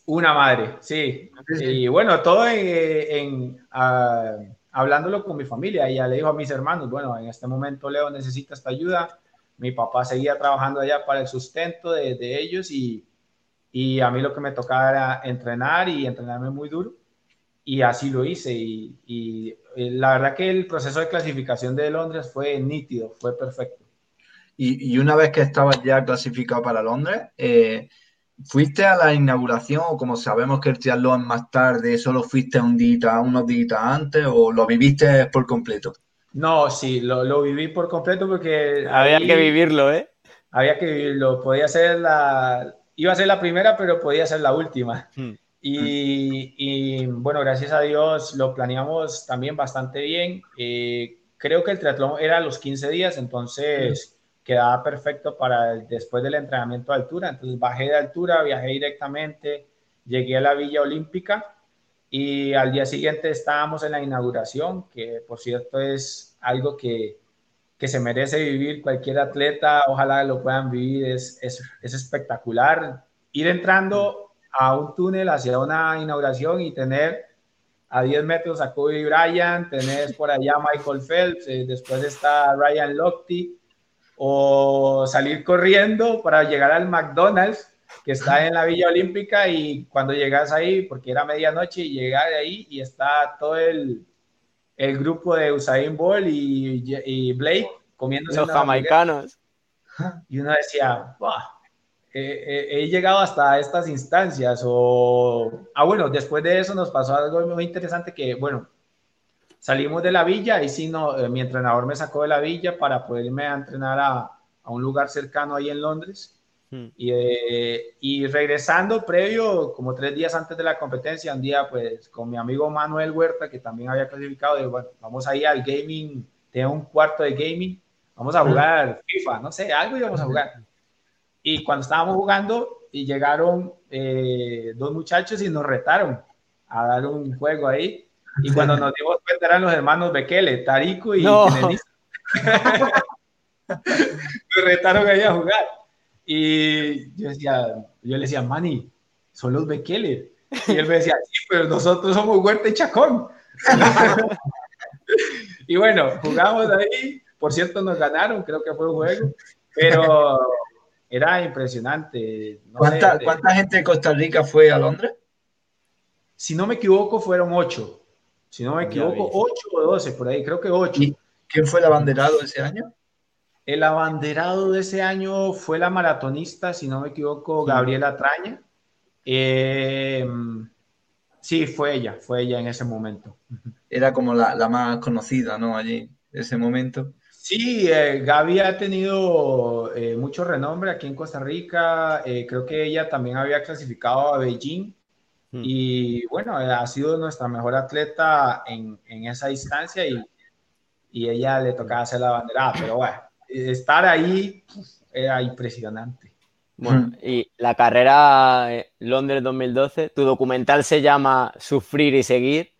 una madre, sí. Y bueno, todo en, ah, hablándolo con mi familia. Ella le dijo a mis hermanos, bueno, en este momento Leo necesita esta ayuda. Mi papá seguía trabajando allá para el sustento de, ellos y, y, a mí lo que me tocaba era entrenar y entrenarme muy duro. Y así lo hice. Y, y, la verdad que el proceso de clasificación de Londres fue nítido, fue perfecto. Y, una vez que estabas ya clasificado para Londres, eh, ¿Fuiste a la inauguración o como sabemos que el triatlón más tarde, solo fuiste un día, unos días antes o lo viviste por completo? No, sí, lo, viví por completo porque... Había que vivirlo, ¿eh? Había que vivirlo. Podía ser la... Iba a ser la primera, pero podía ser la última. Hmm. Y, bueno, gracias a Dios lo planeamos también bastante bien. Eh, creo que el triatlón era a los 15 días, entonces quedaba perfecto para después del entrenamiento de altura. Entonces bajé de altura, viajé directamente, llegué a la Villa Olímpica y al día siguiente estábamos en la inauguración, que por cierto es algo que, que se merece vivir cualquier atleta, ojalá lo puedan vivir, es, es, es espectacular. Ir entrando a un túnel hacia una inauguración y tener a 10 metros a Kobe Bryant, tenés por allá Michael Phelps, eh, después está Ryan Lochte, o salir corriendo para llegar al McDonald's que está en la Villa Olímpica y cuando llegas ahí, porque era medianoche, y llegar ahí y está todo el, el grupo de Usain Bolt y, y Blake comiendo los jamaicanos. Y uno decía, he llegado hasta estas instancias. O, ah, bueno, después de eso nos pasó algo muy interesante que, bueno, salimos de la villa y sí, no, eh, mi entrenador me sacó de la villa para poderme entrenar a, a un lugar cercano ahí en Londres. Hmm. Y, eh, y, regresando previo, como tres días antes de la competencia, un día pues con mi amigo Manuel Huerta, que también había clasificado, de, bueno, vamos ahí al gaming, tengo un cuarto de gaming, vamos a jugar FIFA, no sé, algo íbamos a jugar. Y cuando estábamos jugando, y llegaron eh, dos muchachos y nos retaron a dar un juego ahí. Y cuando nos dimos cuenta eran los hermanos Bekele, Tarico y no. nos retaron ahí a jugar. Y yo decía, yo le decía, Manny, son los Bekele. Y él me decía, sí, pero nosotros somos Huerta y Chacón. y bueno, jugamos ahí. Por cierto, nos ganaron, creo que fue un juego. Pero era impresionante. ¿Cuánta, gente de Costa Rica fue a Londres? Si no me equivoco, fueron ocho. Si no me equivoco, ocho o doce, por ahí, creo que ocho. ¿Y quién fue el abanderado ese año? El abanderado de ese año fue la maratonista, si no me equivoco, Gabriela Traña. Em, sí, fue ella, fue ella en ese momento. Era como la, la más conocida, ¿no? Allí, ese momento. Sí, eh, Gaby ha tenido eh, mucho renombre aquí en Costa Rica. Eh, creo que ella también había clasificado a Beijing. Hmm. Y bueno, ha sido nuestra mejor atleta en, en esa distancia y, y, ella le tocaba hacer la banderada. Pero bueno, estar ahí era impresionante. Bueno, y la carrera Londres 2012, tu documental se llama Sufrir y Seguir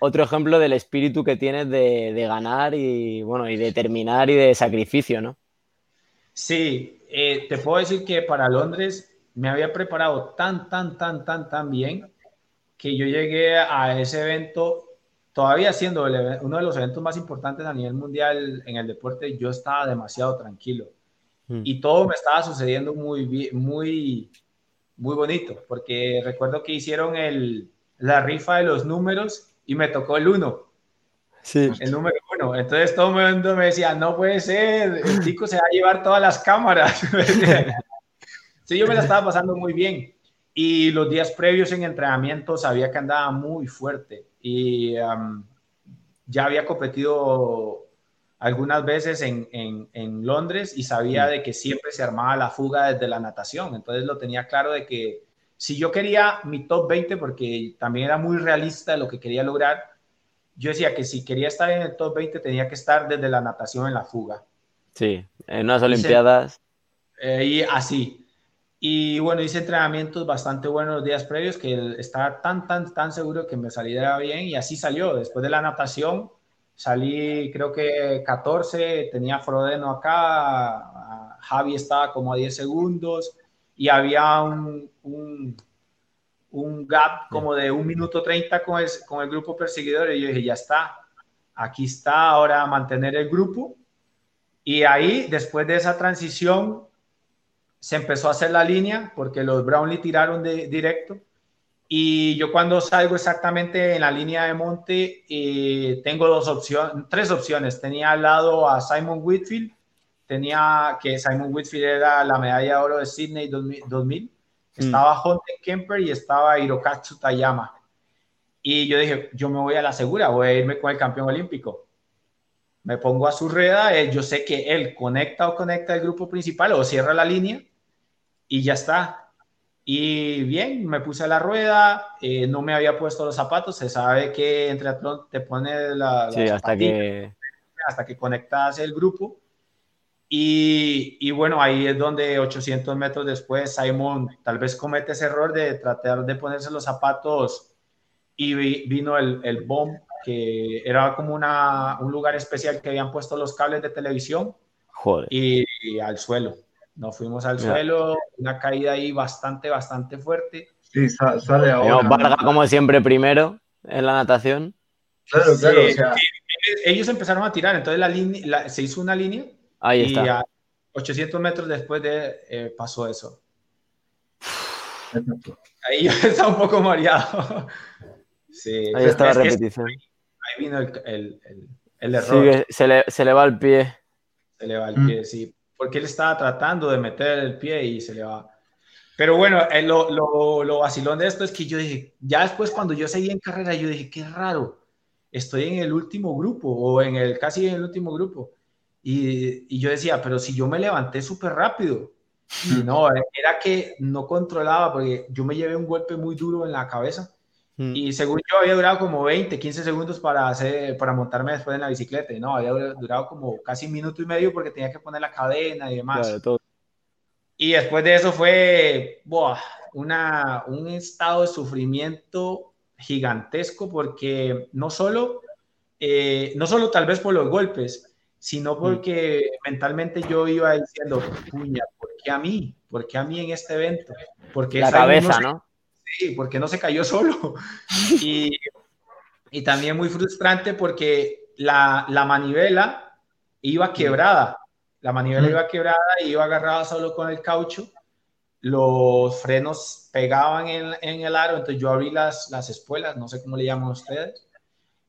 otro ejemplo del espíritu que tienes de, ganar y, bueno, y de terminar y de sacrificio, ¿no? Sí, eh, te puedo decir que para Londres me había preparado tan, tan, tan, tan, tan bien que yo llegué a ese evento, todavía siendo uno de los eventos más importantes a nivel mundial en el deporte, yo estaba demasiado tranquilo. Hmm. Y todo me estaba sucediendo muy, muy, muy bonito, porque recuerdo que hicieron el, la rifa de los números y me tocó el uno. Sí. El número uno. Entonces todo el mundo me decía, no puede ser, el chico se va a llevar todas las cámaras. sí, yo me la estaba pasando muy bien. Y los días previos en entrenamiento sabía que andaba muy fuerte y ya había competido algunas veces en, en, en, Londres y sabía de que siempre se armaba la fuga desde la natación. Entonces lo tenía claro de que si yo quería mi top 20, porque también era muy realista lo que quería lograr, yo decía que si quería estar en el top 20 tenía que estar desde la natación en la fuga. Sí, en unas Olimpiadas. Eh, y así. Y bueno, hice entrenamientos bastante buenos los días previos que estaba tan, tan, tan seguro que me saliera bien y así salió. Después de la natación salí creo que 14, tenía Frodeno acá, Javi estaba como a 10 segundos, y había un, un, gap como de un minuto 30 con el, con el grupo perseguidor y yo dije, ya está, aquí está ahora mantener el grupo. Y ahí, después de esa transición, se empezó a hacer la línea porque los Brownlee tiraron de directo. Y yo cuando salgo exactamente en la línea de monte, eh, tengo dos opciones, tres opciones. Tenía al lado a Simon Whitfield, tenía que Simon Whitfield era la medalla de oro de Sydney 2000, mm. estaba Hunter Kemper y estaba Hirokatsu Tayama. Y yo dije, yo me voy a la segura, voy a irme con el campeón olímpico. Me pongo a su rueda, eh, yo sé que él conecta o conecta el grupo principal o cierra la línea y ya está. Y bien, me puse a la rueda, eh, no me había puesto los zapatos, se sabe que entre te pone la... Sí, hasta que... Hasta que conectas el grupo. Y, y, bueno, ahí es donde 800 metros después Simon tal vez comete ese error de tratar de ponerse los zapatos y vino el, el bomb que era como una, un lugar especial que habían puesto los cables de televisión. Joder. Y, al suelo. Nos fuimos al suelo, una caída ahí bastante, bastante fuerte. Sí, sale ahora. Varga, como siempre, primero en la natación. Claro, claro. ellos empezaron a tirar, entonces la línea, se hizo una línea. Ahí y está. A 800 metros después de eh, pasó eso. Ahí yo estaba un poco mareado. Sí, ahí está la repetición ahí vino el, el, el, error. Sí, se le, se le va el pie. Se le va el mm. pie, sí. Porque él estaba tratando de meter el pie y se le va. Pero bueno, eh, lo, lo, lo, vacilón de esto es que yo dije, ya después cuando yo seguí en carrera, yo dije, qué raro, estoy en el último grupo o en el casi en el último grupo. Y, y yo decía, pero si yo me levanté súper rápido. Y no, era que no controlaba porque yo me llevé un golpe muy duro en la cabeza Mm. Y según yo había durado como 20, 15 segundos para, hacer, para montarme después en la bicicleta. No, había durado como casi un minuto y medio porque tenía que poner la cadena y demás. Y después de eso fue una, un estado de sufrimiento gigantesco porque no solo, eh, no solo tal vez por los golpes, sino mm. porque mentalmente yo iba diciendo, puña, ¿por qué a mí? ¿Por qué a mí en este evento? Porque la cabeza, ¿no? Sí, porque no se cayó solo. Y, y también muy frustrante porque la, la, manivela iba quebrada. La manivela iba quebrada y iba agarrada solo con el caucho. Los frenos pegaban en, en el aro, entonces yo abrí las, las espuelas, no sé cómo le llaman ustedes.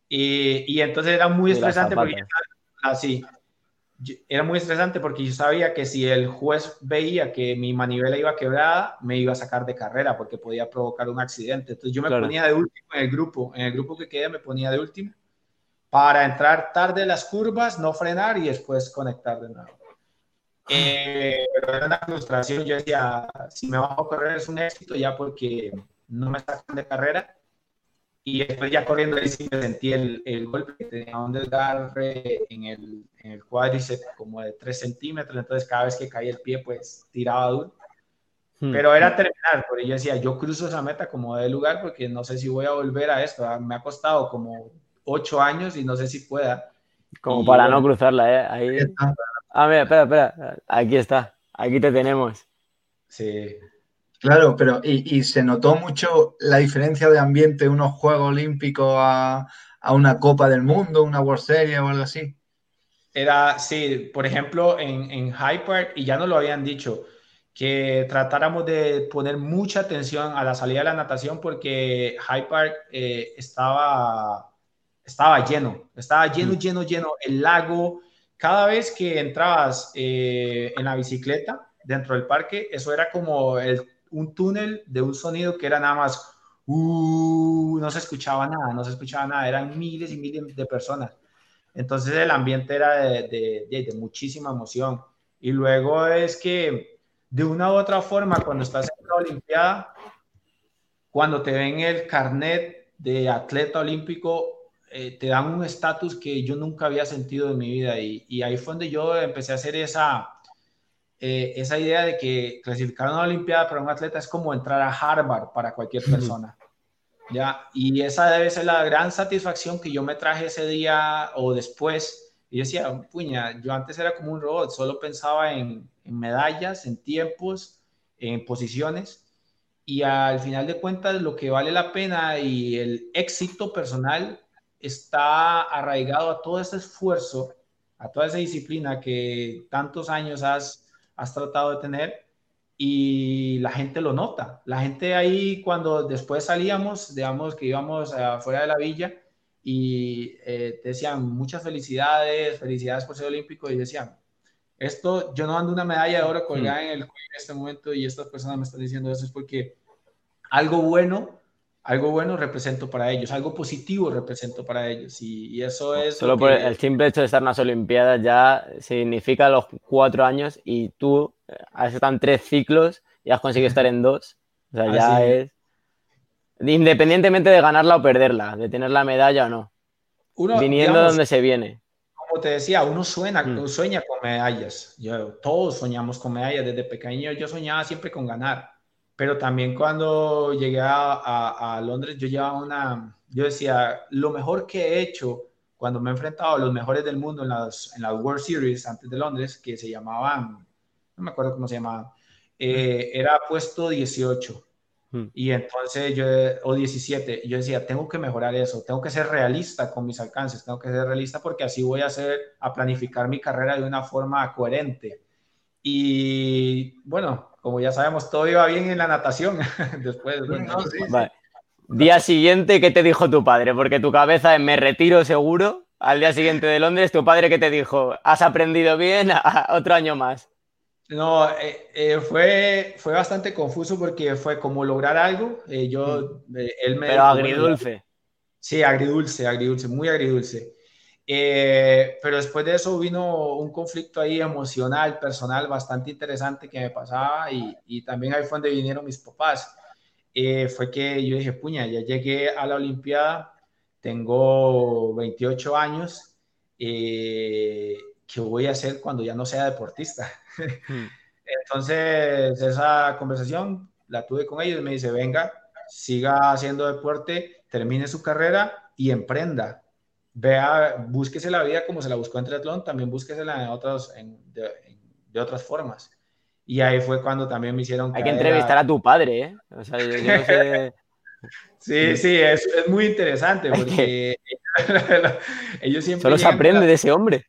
Y, y entonces era muy estresante porque así era muy estresante porque yo sabía que si el juez veía que mi manivela iba quebrada, me iba a sacar de carrera porque podía provocar un accidente. Entonces yo me ponía de último en el grupo, en el grupo que quedé me ponía de último para entrar tarde las curvas, no frenar y después conectar de nuevo. Eh, pero era una frustración, yo decía, si me bajo a correr es un éxito ya porque no me sacan de carrera y después ya corriendo ahí sí me sentí el, el golpe que tenía un desgarre en el, en el cuádriceps como de 3 centímetros, entonces cada vez que caía el pie pues tiraba duro. Hmm. Pero era terminar, porque yo decía, yo cruzo esa meta como de lugar porque no sé si voy a volver a esto. Me ha costado como 8 años y no sé si pueda. Como para no cruzarla, ¿eh? Ahí... Ah, mira, espera, espera. Aquí está. Aquí te tenemos. Sí. Claro, pero y, se notó mucho la diferencia de ambiente de unos Juegos Olímpicos a, una Copa del Mundo, una World Series o algo así. Era, sí, por ejemplo, en, en High Park, y ya nos lo habían dicho, que tratáramos de poner mucha atención a la salida de la natación porque High Park eh, estaba, estaba lleno, estaba lleno, mm. lleno, lleno. El lago, cada vez que entrabas eh, en la bicicleta dentro del parque, eso era como el un túnel de un sonido que era nada más, uh, no se escuchaba nada, no se escuchaba nada, eran miles y miles de personas. Entonces el ambiente era de, muchísima emoción. Y luego es que de una u otra forma, cuando estás en la Olimpiada, cuando te ven el carnet de atleta olímpico, eh, te dan un estatus que yo nunca había sentido en mi vida. Y, y, ahí fue donde yo empecé a hacer esa, eh, esa idea de que clasificar a una Olimpiada para un atleta es como entrar a Harvard para cualquier persona. ¿ya? Y esa debe ser la gran satisfacción que yo me traje ese día o después. Y decía, puña, yo antes era como un robot, solo pensaba en, en medallas, en tiempos, en posiciones. Y al final de cuentas, lo que vale la pena y el éxito personal está arraigado a todo ese esfuerzo, a toda esa disciplina que tantos años has has tratado de tener y la gente lo nota. La gente ahí cuando después salíamos, digamos que íbamos afuera de la villa y eh, te decían muchas felicidades, felicidades por ser olímpico y decían, esto, yo no ando una medalla de oro colgada mm. en el cuello en este momento y estas personas me están diciendo eso es porque algo bueno algo bueno represento para ellos, algo positivo represento para ellos. Y, eso es... Solo por el simple hecho de estar en las Olimpiadas ya significa los cuatro años y tú eh, has estado en tres ciclos y has conseguido estar en dos. O sea, ya es... Independientemente de ganarla o perderla, de tener la medalla o no. viniendo de donde se viene. Como te decía, uno sueña, mm. sueña con medallas. Yo, todos soñamos con medallas. Desde pequeño yo soñaba siempre con ganar pero también cuando llegué a, Londres, yo llevaba una, yo decía, lo mejor que he hecho cuando me he enfrentado a los mejores del mundo en las, en las World Series antes de Londres, que se llamaban, no me acuerdo cómo se llamaban, eh, era puesto 18. Hmm. Y entonces yo, o 17, yo decía, tengo que mejorar eso, tengo que ser realista con mis alcances, tengo que ser realista porque así voy a hacer, a planificar mi carrera de una forma coherente. Y bueno, como ya sabemos, todo iba bien en la natación. Después, Día siguiente, ¿qué te dijo tu padre? Porque tu cabeza es me retiro seguro. Al día siguiente de Londres, tu padre, ¿qué te dijo? ¿Has aprendido bien? Otro año más. No, eh, eh, fue, fue bastante confuso porque fue como lograr algo. Eh, yo, mm. él me Pero agridulce. Sí, agridulce, agridulce, muy agridulce. Eh, pero después de eso vino un conflicto ahí emocional, personal, bastante interesante que me pasaba y, y también ahí fue donde vinieron mis papás. Eh, fue que yo dije, puña, ya llegué a la Olimpiada, tengo 28 años, eh, ¿qué voy a hacer cuando ya no sea deportista? Hmm. Entonces, esa conversación la tuve con ellos, me dice, venga, siga haciendo deporte, termine su carrera y emprenda vea, búsquese la vida como se la buscó en triatlón, también búsquesela en otros, de, otras formas. Y ahí fue cuando también me hicieron... Hay que entrevistar a... tu padre, ¿eh? O sea, yo, no sé... Sí, sí, es, es, muy interesante porque ellos siempre... Solo se aprende de ese hombre.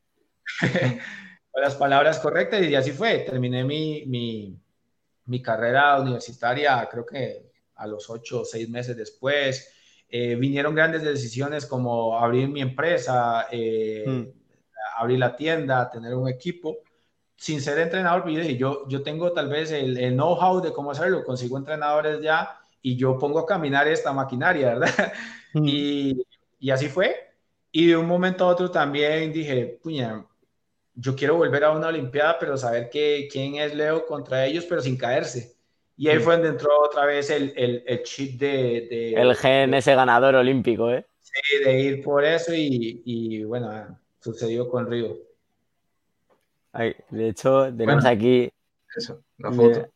Las palabras correctas y así fue. Terminé mi, mi, mi carrera universitaria creo que a los ocho o seis meses después. Eh, vinieron grandes decisiones como abrir mi empresa, eh, hmm. abrir la tienda, tener un equipo. Sin ser entrenador, yo dije, yo, yo tengo tal vez el, know-how de cómo hacerlo, consigo entrenadores ya y yo pongo a caminar esta maquinaria, ¿verdad? Hmm. Y, y, así fue. Y de un momento a otro también dije, puña, yo quiero volver a una Olimpiada, pero saber que, quién es Leo contra ellos, pero sin caerse. Y ahí fue donde entró otra vez el, el, el chip de, El gen ese ganador olímpico, ¿eh? Sí, de ir por eso y, y bueno, sucedió con Río. de hecho, tenemos aquí... Eso, la foto.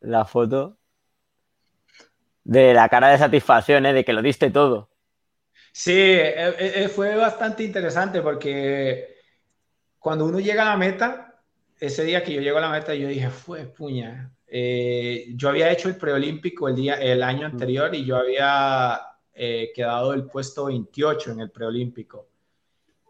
la foto de la cara de satisfacción, ¿eh? De que lo diste todo. Sí, eh, eh, fue bastante interesante porque cuando uno llega a la meta, ese día que yo llego a la meta, yo dije, fue puña, eh, yo había hecho el preolímpico el, día, el año anterior y yo había eh, quedado el puesto 28 en el preolímpico.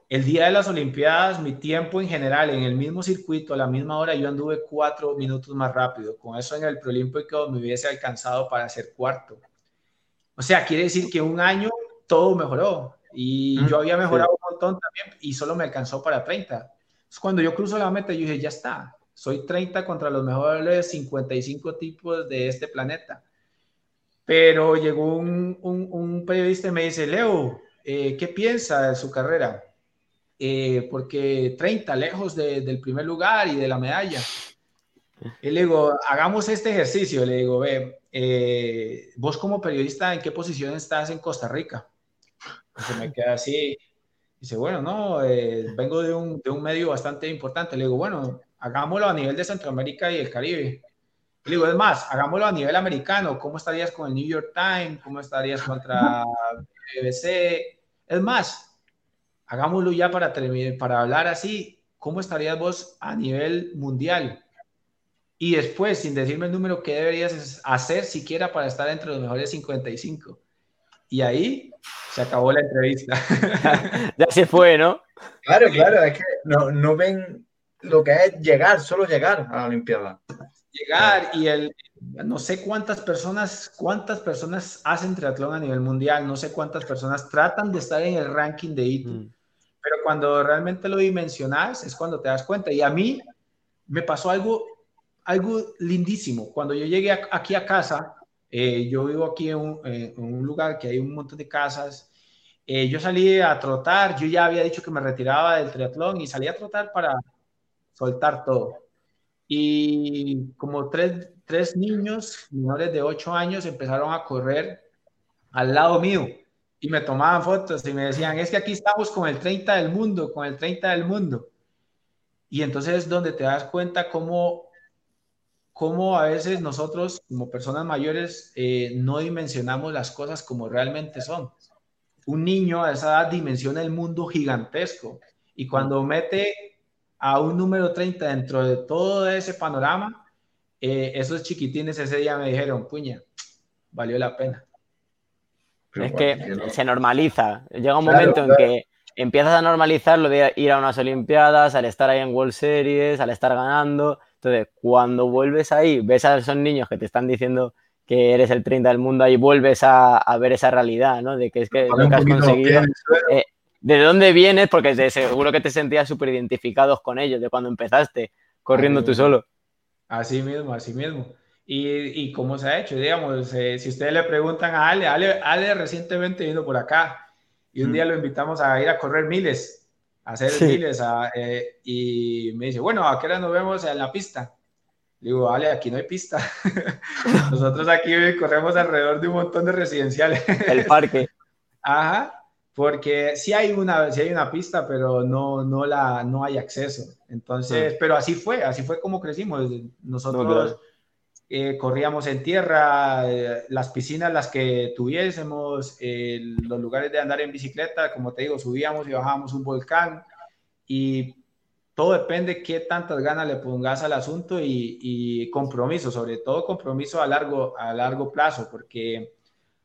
El día de las Olimpiadas, mi tiempo en general, en el mismo circuito, a la misma hora, yo anduve cuatro minutos más rápido. Con eso en el preolímpico me hubiese alcanzado para ser cuarto. O sea, quiere decir que un año todo mejoró y yo había mejorado un montón también y solo me alcanzó para 30. Entonces, cuando yo cruzo la meta, yo dije, ya está, soy 30 contra los mejores 55 tipos de este planeta. Pero llegó un, un, periodista y me dice, Leo, eh, ¿qué piensa de su carrera? Eh, porque 30 lejos del primer lugar y de la medalla. Y le digo, hagamos este ejercicio. Le digo, ve, eh, vos como periodista, ¿en qué posición estás en Costa Rica? se me queda así. Dice, bueno, no, vengo de un, de un medio bastante importante. Le digo, bueno, hagámoslo a nivel de Centroamérica y el Caribe. Y digo, es más, hagámoslo a nivel americano. ¿Cómo estarías con el New York Times? ¿Cómo estarías contra BBC? Es más, hagámoslo ya para, para hablar así. ¿Cómo estarías vos a nivel mundial? Y después, sin decirme el número, ¿qué deberías hacer siquiera para estar entre los mejores 55? Y ahí se acabó la entrevista. ya se fue, ¿no? Claro, claro, es que no, no ven lo que es llegar, solo llegar a la Olimpiada. Llegar y el, no sé cuántas personas, cuántas personas hacen triatlón a nivel mundial, no sé cuántas personas tratan de estar en el ranking de ITU, mm. pero cuando realmente lo dimensionas es cuando te das cuenta. Y a mí me pasó algo, algo lindísimo. Cuando yo llegué aquí a casa, Eh, yo vivo aquí en un, lugar que hay un montón de casas. Eh, yo salí a trotar, yo ya había dicho que me retiraba del triatlón y salí a trotar para soltar todo. Y como tres, tres niños menores de 8 años empezaron a correr al lado mío y me tomaban fotos y me decían, es que aquí estamos con el 30 del mundo, con el 30 del mundo. Y entonces es donde te das cuenta cómo cómo a veces nosotros como personas mayores eh, no dimensionamos las cosas como realmente son. Un niño a esa edad dimensiona el mundo gigantesco y cuando mete a un número 30 dentro de todo ese panorama, eh, esos chiquitines ese día me dijeron, puña, valió la pena. es que se normaliza. Llega un momento en que empiezas a normalizar lo de ir a unas Olimpiadas, al estar ahí en World Series, al estar ganando. Entonces, cuando vuelves ahí, ves a esos niños que te están diciendo que eres el 30 del mundo y vuelves a, ver esa realidad, ¿no? De que es que lo que has conseguido. Eh, ¿De dónde vienes? Porque seguro que te sentías súper identificados con ellos de cuando empezaste corriendo tú solo. Así mismo, así mismo. Y, y cómo se ha hecho, digamos, eh, si ustedes le preguntan a Ale, Ale, Ale recientemente vino por acá y un mm. día lo invitamos a ir a correr miles hacer miles eh, y me dice, bueno, ¿a qué hora nos vemos en la pista? digo, vale, aquí no hay pista. Nosotros aquí corremos alrededor de un montón de residenciales. El parque. Ajá, porque sí hay una, sí hay una pista, pero no, no, la, no hay acceso. Entonces, ah. pero así fue, así fue como crecimos. Nosotros eh, corríamos en tierra, eh, las piscinas, las que tuviésemos, eh, los lugares de andar en bicicleta, como te digo, subíamos y bajábamos un volcán y todo depende qué tantas ganas le pongas al asunto y, compromiso, sobre todo compromiso a largo, a largo plazo, porque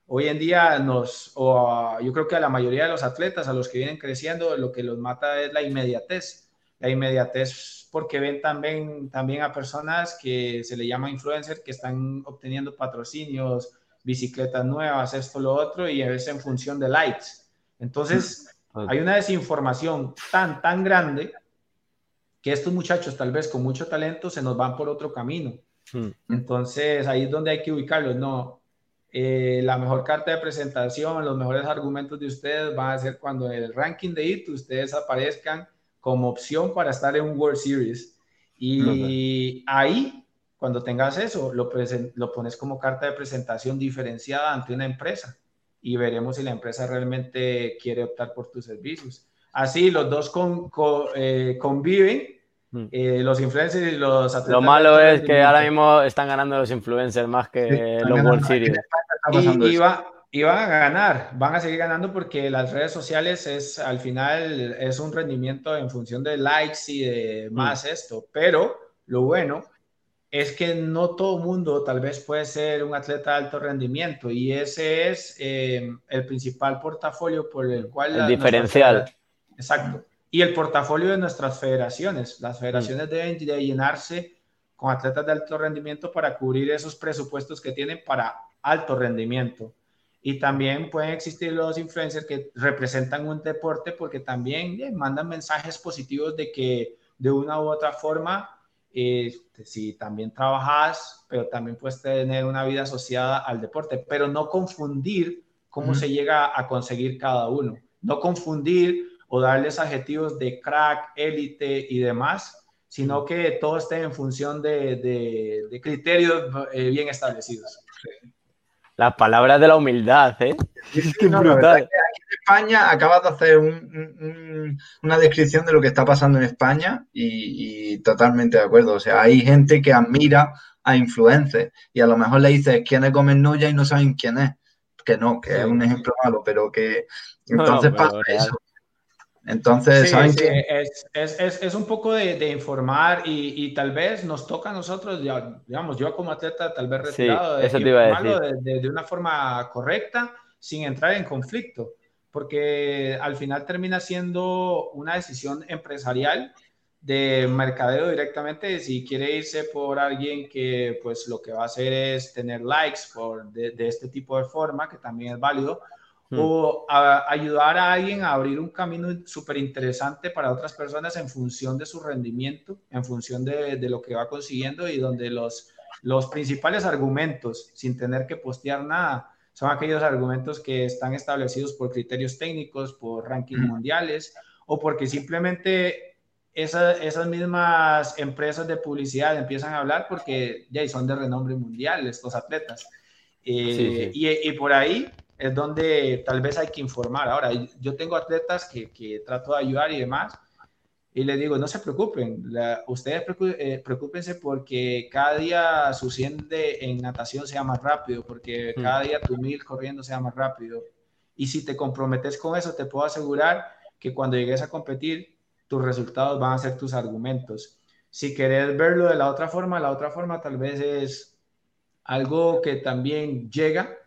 hoy en día nos, o yo creo que a la mayoría de los atletas, a los que vienen creciendo, lo que los mata es la inmediatez. La inmediatez porque ven también, también a personas que se le llama influencer, que están obteniendo patrocinios, bicicletas nuevas, esto, lo otro, y es en función de likes. Entonces, hay una desinformación tan, tan grande que estos muchachos, tal vez con mucho talento, se nos van por otro camino. Hmm. Entonces, ahí es donde hay que ubicarlos. No, eh, la mejor carta de presentación, los mejores argumentos de ustedes van a ser cuando en el ranking de IT ustedes aparezcan como opción para estar en un World Series. Y ahí, cuando tengas eso, lo, lo pones como carta de presentación diferenciada ante una empresa y veremos si la empresa realmente quiere optar por tus servicios. Así, los dos con, eh, conviven, mm. eh, los influencers y los atletas. Lo malo es que ahora mismo están ganando los influencers más que los World Series. Y, y van a ganar, van a seguir ganando porque las redes sociales es al final es un rendimiento en función de likes y de mm. más esto, pero lo bueno es que no todo mundo tal vez puede ser un atleta de alto rendimiento y ese es eh, el principal portafolio por el cual... El diferencial. Exacto. Y el portafolio de nuestras federaciones. Las federaciones mm. deben de llenarse con atletas de alto rendimiento para cubrir esos presupuestos que tienen para alto rendimiento. Y también pueden existir los influencers que representan un deporte porque también eh, mandan mensajes positivos de que de una u otra forma, eh, si también trabajas, pero también puedes tener una vida asociada al deporte, pero no confundir cómo se llega a conseguir cada uno. No confundir o darles adjetivos de crack, élite y demás, sino que todo esté en función de, de, criterios eh, bien establecidos. Las palabras de la humildad, ¿eh? aquí en España acabas de hacer una descripción de lo que está pasando en España y, totalmente de acuerdo. O sea, hay gente que admira a influencers y a lo mejor le dices quién comen Noya y no saben quién es. Que no, que es un ejemplo malo, pero que entonces pasa eso. Entonces, ¿saben Es, un poco de, informar y, tal vez nos toca a nosotros, digamos, yo como atleta tal vez retirado, de, de, una forma correcta sin entrar en conflicto, porque al final termina siendo una decisión empresarial de mercadeo directamente, si quiere irse por alguien que pues lo que va a hacer es tener likes por de, de este tipo de forma, que también es válido, Hmm. o ayudar a alguien a abrir un camino súper interesante para otras personas en función de su rendimiento, en función de, de, lo que va consiguiendo y donde los los principales argumentos, sin tener que postear nada, son aquellos argumentos que están establecidos por criterios técnicos, por rankings mundiales, o porque simplemente esas mismas empresas de publicidad empiezan a hablar porque ya son de renombre mundial estos atletas. Eh, y, por ahí es donde tal vez hay que informar. Ahora, yo tengo atletas que, que trato de ayudar y demás, y les digo, no se preocupen, ustedes eh, preocupense porque cada día su 100 en natación sea más rápido, porque mm. cada día tu 1000 corriendo sea más rápido. Y si te comprometes con eso, te puedo asegurar que cuando llegues a competir, tus resultados van a ser tus argumentos. Si querés verlo de la otra forma, la otra forma tal vez es algo que también llega,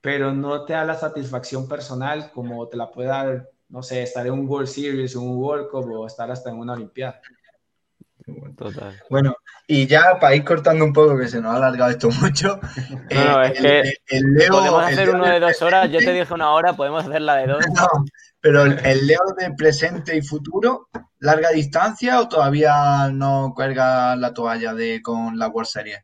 pero no te da la satisfacción personal como te la puede dar, no sé, estar en un World Series, un World Cup o estar hasta en una Olimpiada. Total. Bueno, y ya para ir cortando un poco, que se nos ha alargado esto mucho. No, es que podemos hacer uno de dos horas. Yo te dije una hora, podemos hacer la de dos. No, pero el, Leo de presente y futuro, ¿larga distancia o todavía no cuelga la toalla de con la World Series?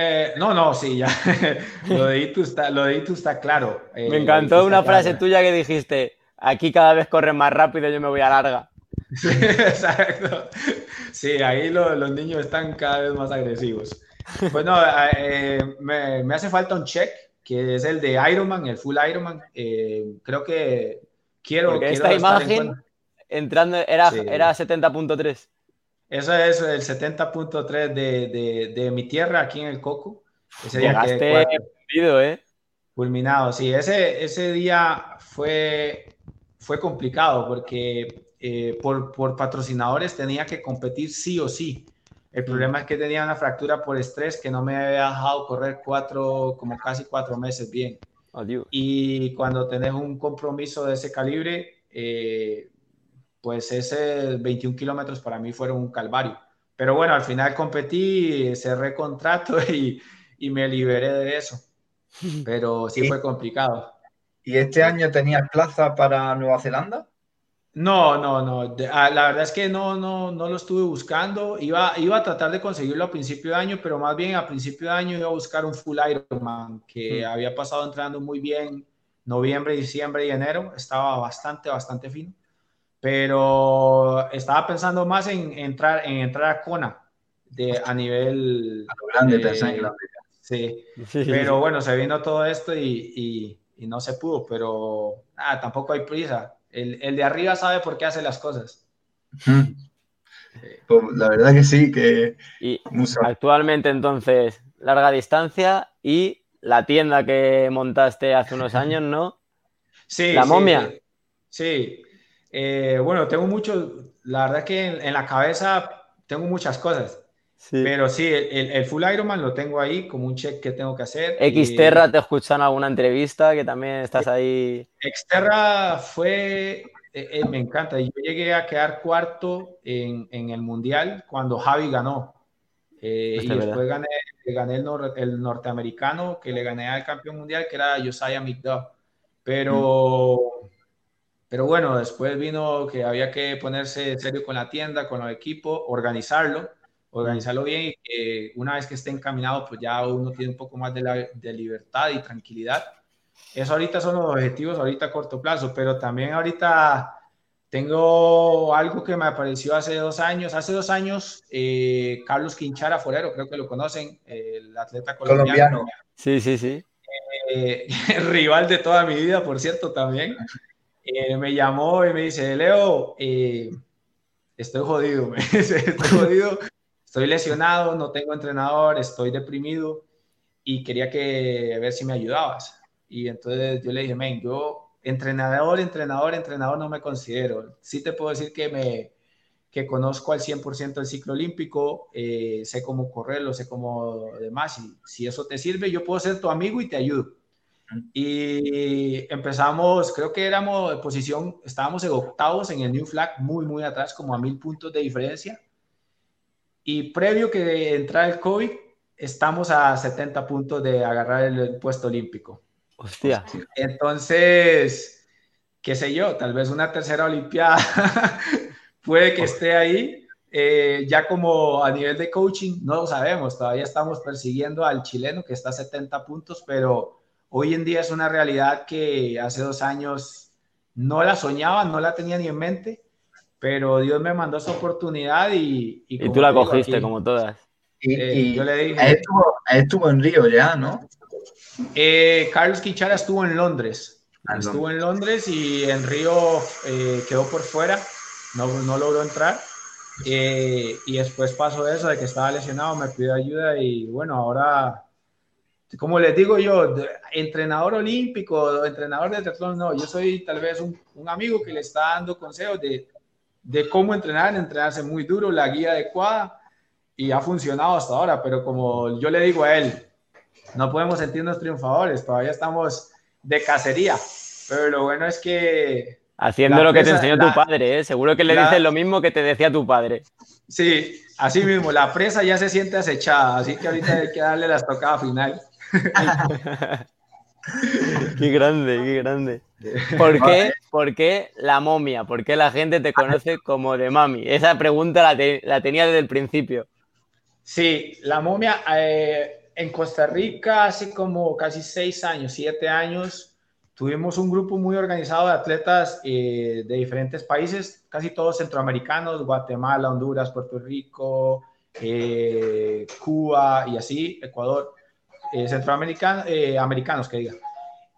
Eh, no, no, sí, ya. lo de Itu está, lo de está claro. Me eh, encantó una frase tuya que dijiste, aquí cada vez corren más rápido, yo me voy a larga. Sí, exacto. Sí, ahí los niños están cada vez más agresivos. Pues no, eh, me, me, hace falta un check, que es el de Ironman, el full Ironman. creo que quiero... Porque esta imagen entrando era, era 70.3. Eso es el 70.3 de, de, mi tierra aquí en el Coco. Ese día que, ¿eh? Culminado, sí. Ese, ese día fue, fue complicado porque eh, por, por, patrocinadores tenía que competir sí o sí. El mm. problema es que tenía una fractura por estrés que no me había dejado correr cuatro, como casi cuatro meses bien. Y cuando tenés un compromiso de ese calibre, eh, pues ese 21 kilómetros para mí fueron un calvario. Pero bueno, al final competí, cerré contrato y, y me liberé de eso. Pero sí fue complicado. ¿Y este año tenías plaza para Nueva Zelanda? No, no, no. Ah, la verdad es que no, no, no lo estuve buscando. Iba, iba a tratar de conseguirlo a principio de año, pero más bien a principio de año iba a buscar un full Ironman que mm. había pasado entrenando muy bien noviembre, diciembre y enero. Estaba bastante, bastante fino pero estaba pensando más en entrar, en entrar a Kona de, a nivel... A lo grande, grande. Sí. pero bueno, se vino todo esto y, y, no se pudo, pero ah, tampoco hay prisa. El, el, de arriba sabe por qué hace las cosas. Pues, la verdad que sí, que... Y actualmente entonces, larga distancia y la tienda que montaste hace unos años, ¿no? Sí. La momia. Sí, eh, bueno, tengo mucho, la verdad que en, la cabeza tengo muchas cosas. Pero sí, el, Full Ironman lo tengo ahí como un check que tengo que hacer. Xterra, ¿te escuchan alguna entrevista que también estás ahí? Xterra fue, eh, eh, me encanta. Yo llegué a quedar cuarto en, en el Mundial cuando Javi ganó. y después gané, gané el, el, norteamericano que le gané al campeón mundial, que era Josiah McDuff. Pero... Pero bueno, después vino que había que ponerse serio con la tienda, con el equipo, organizarlo, organizarlo bien y que una vez que esté encaminado, pues ya uno tiene un poco más de, de libertad y tranquilidad. Eso ahorita son los objetivos, ahorita a corto plazo, pero también ahorita tengo algo que me apareció hace dos años. Hace dos años, eh, Carlos Quinchara Forero, creo que lo conocen, el atleta colombiano. Sí, sí, sí. Eh, rival de toda mi vida, por cierto, también. Eh, me llamó y me dice, Leo, eh, estoy jodido, estoy lesionado, no tengo entrenador, estoy deprimido y quería que ver si me ayudabas. Y entonces yo le dije, men, yo entrenador, entrenador, entrenador no me considero. Sí te puedo decir que me que conozco al 100% el ciclo olímpico, eh, sé cómo correrlo, sé cómo demás, y si eso te sirve, yo puedo ser tu amigo y te ayudo. Y empezamos, creo que éramos de posición, estábamos en octavos en el New Flag, muy, muy atrás, como a mil puntos de diferencia. Y previo que entrara el COVID, estamos a 70 puntos de agarrar el puesto olímpico. Hostia. Entonces, qué sé yo, tal vez una tercera Olimpiada puede que esté ahí, Eh, ya como a nivel de coaching, no lo sabemos, todavía estamos persiguiendo al chileno que está a 70 puntos, pero hoy en día es una realidad que hace dos años no la soñaba, no la tenía ni en mente, pero Dios me mandó esa oportunidad y... Y, tú la cogiste como todas. Eh, y, yo le dije... Estuvo, estuvo, en Río ya, ¿no? Eh, Carlos Quichara estuvo en Londres. Ah, estuvo en Londres y en Río quedó por fuera, no, no logró entrar. Eh, y después pasó eso de que estaba lesionado, me pidió ayuda y bueno, ahora, como les digo yo, entrenador olímpico, entrenador de triatlón, no, yo soy tal vez un, un, amigo que le está dando consejos de, de cómo entrenar, entrenarse muy duro, la guía adecuada y ha funcionado hasta ahora, pero como yo le digo a él, no podemos sentirnos triunfadores, todavía estamos de cacería, pero lo bueno es que Haciendo lo que te enseñó tu padre, ¿eh? Seguro que le dices lo mismo que te decía tu padre. Sí, así mismo, la presa ya se siente acechada, así que ahorita hay que darle la estocada final. Qué grande, qué grande. ¿Por qué, ¿Por qué, la momia? ¿Por qué la gente te conoce como de mami? Esa pregunta la, tenía desde el principio. Sí, la momia eh, en Costa Rica hace como casi seis años, siete años, Tuvimos un grupo muy organizado de atletas eh, de diferentes países, casi todos centroamericanos, Guatemala, Honduras, Puerto Rico, eh, Cuba y así, Ecuador, eh, centroamericanos, americanos que diga.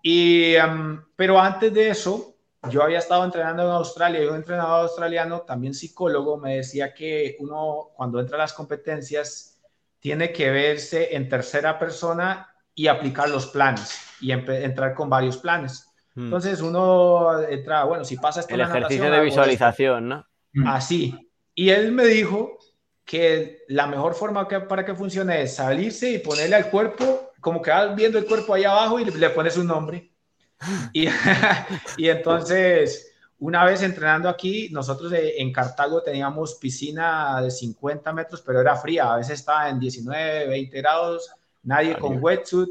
Y, em, pero antes de eso, yo había estado entrenando en Australia y un entrenador australiano, también psicólogo, me decía que uno cuando entra a las competencias tiene que verse en tercera persona y aplicar los planes y entrar con varios planes. Hmm. Entonces uno entra, bueno, si pasa esto El ejercicio de visualización, ¿no? Así. Y él me dijo que la mejor forma que, para que funcione es salirse y ponerle al cuerpo, como que vas viendo el cuerpo ahí abajo y le, pones un nombre. Y, y entonces, una vez entrenando aquí, nosotros en Cartago teníamos piscina de 50 metros, pero era fría, a veces estaba en 19, 20 grados nadie con wetsuit.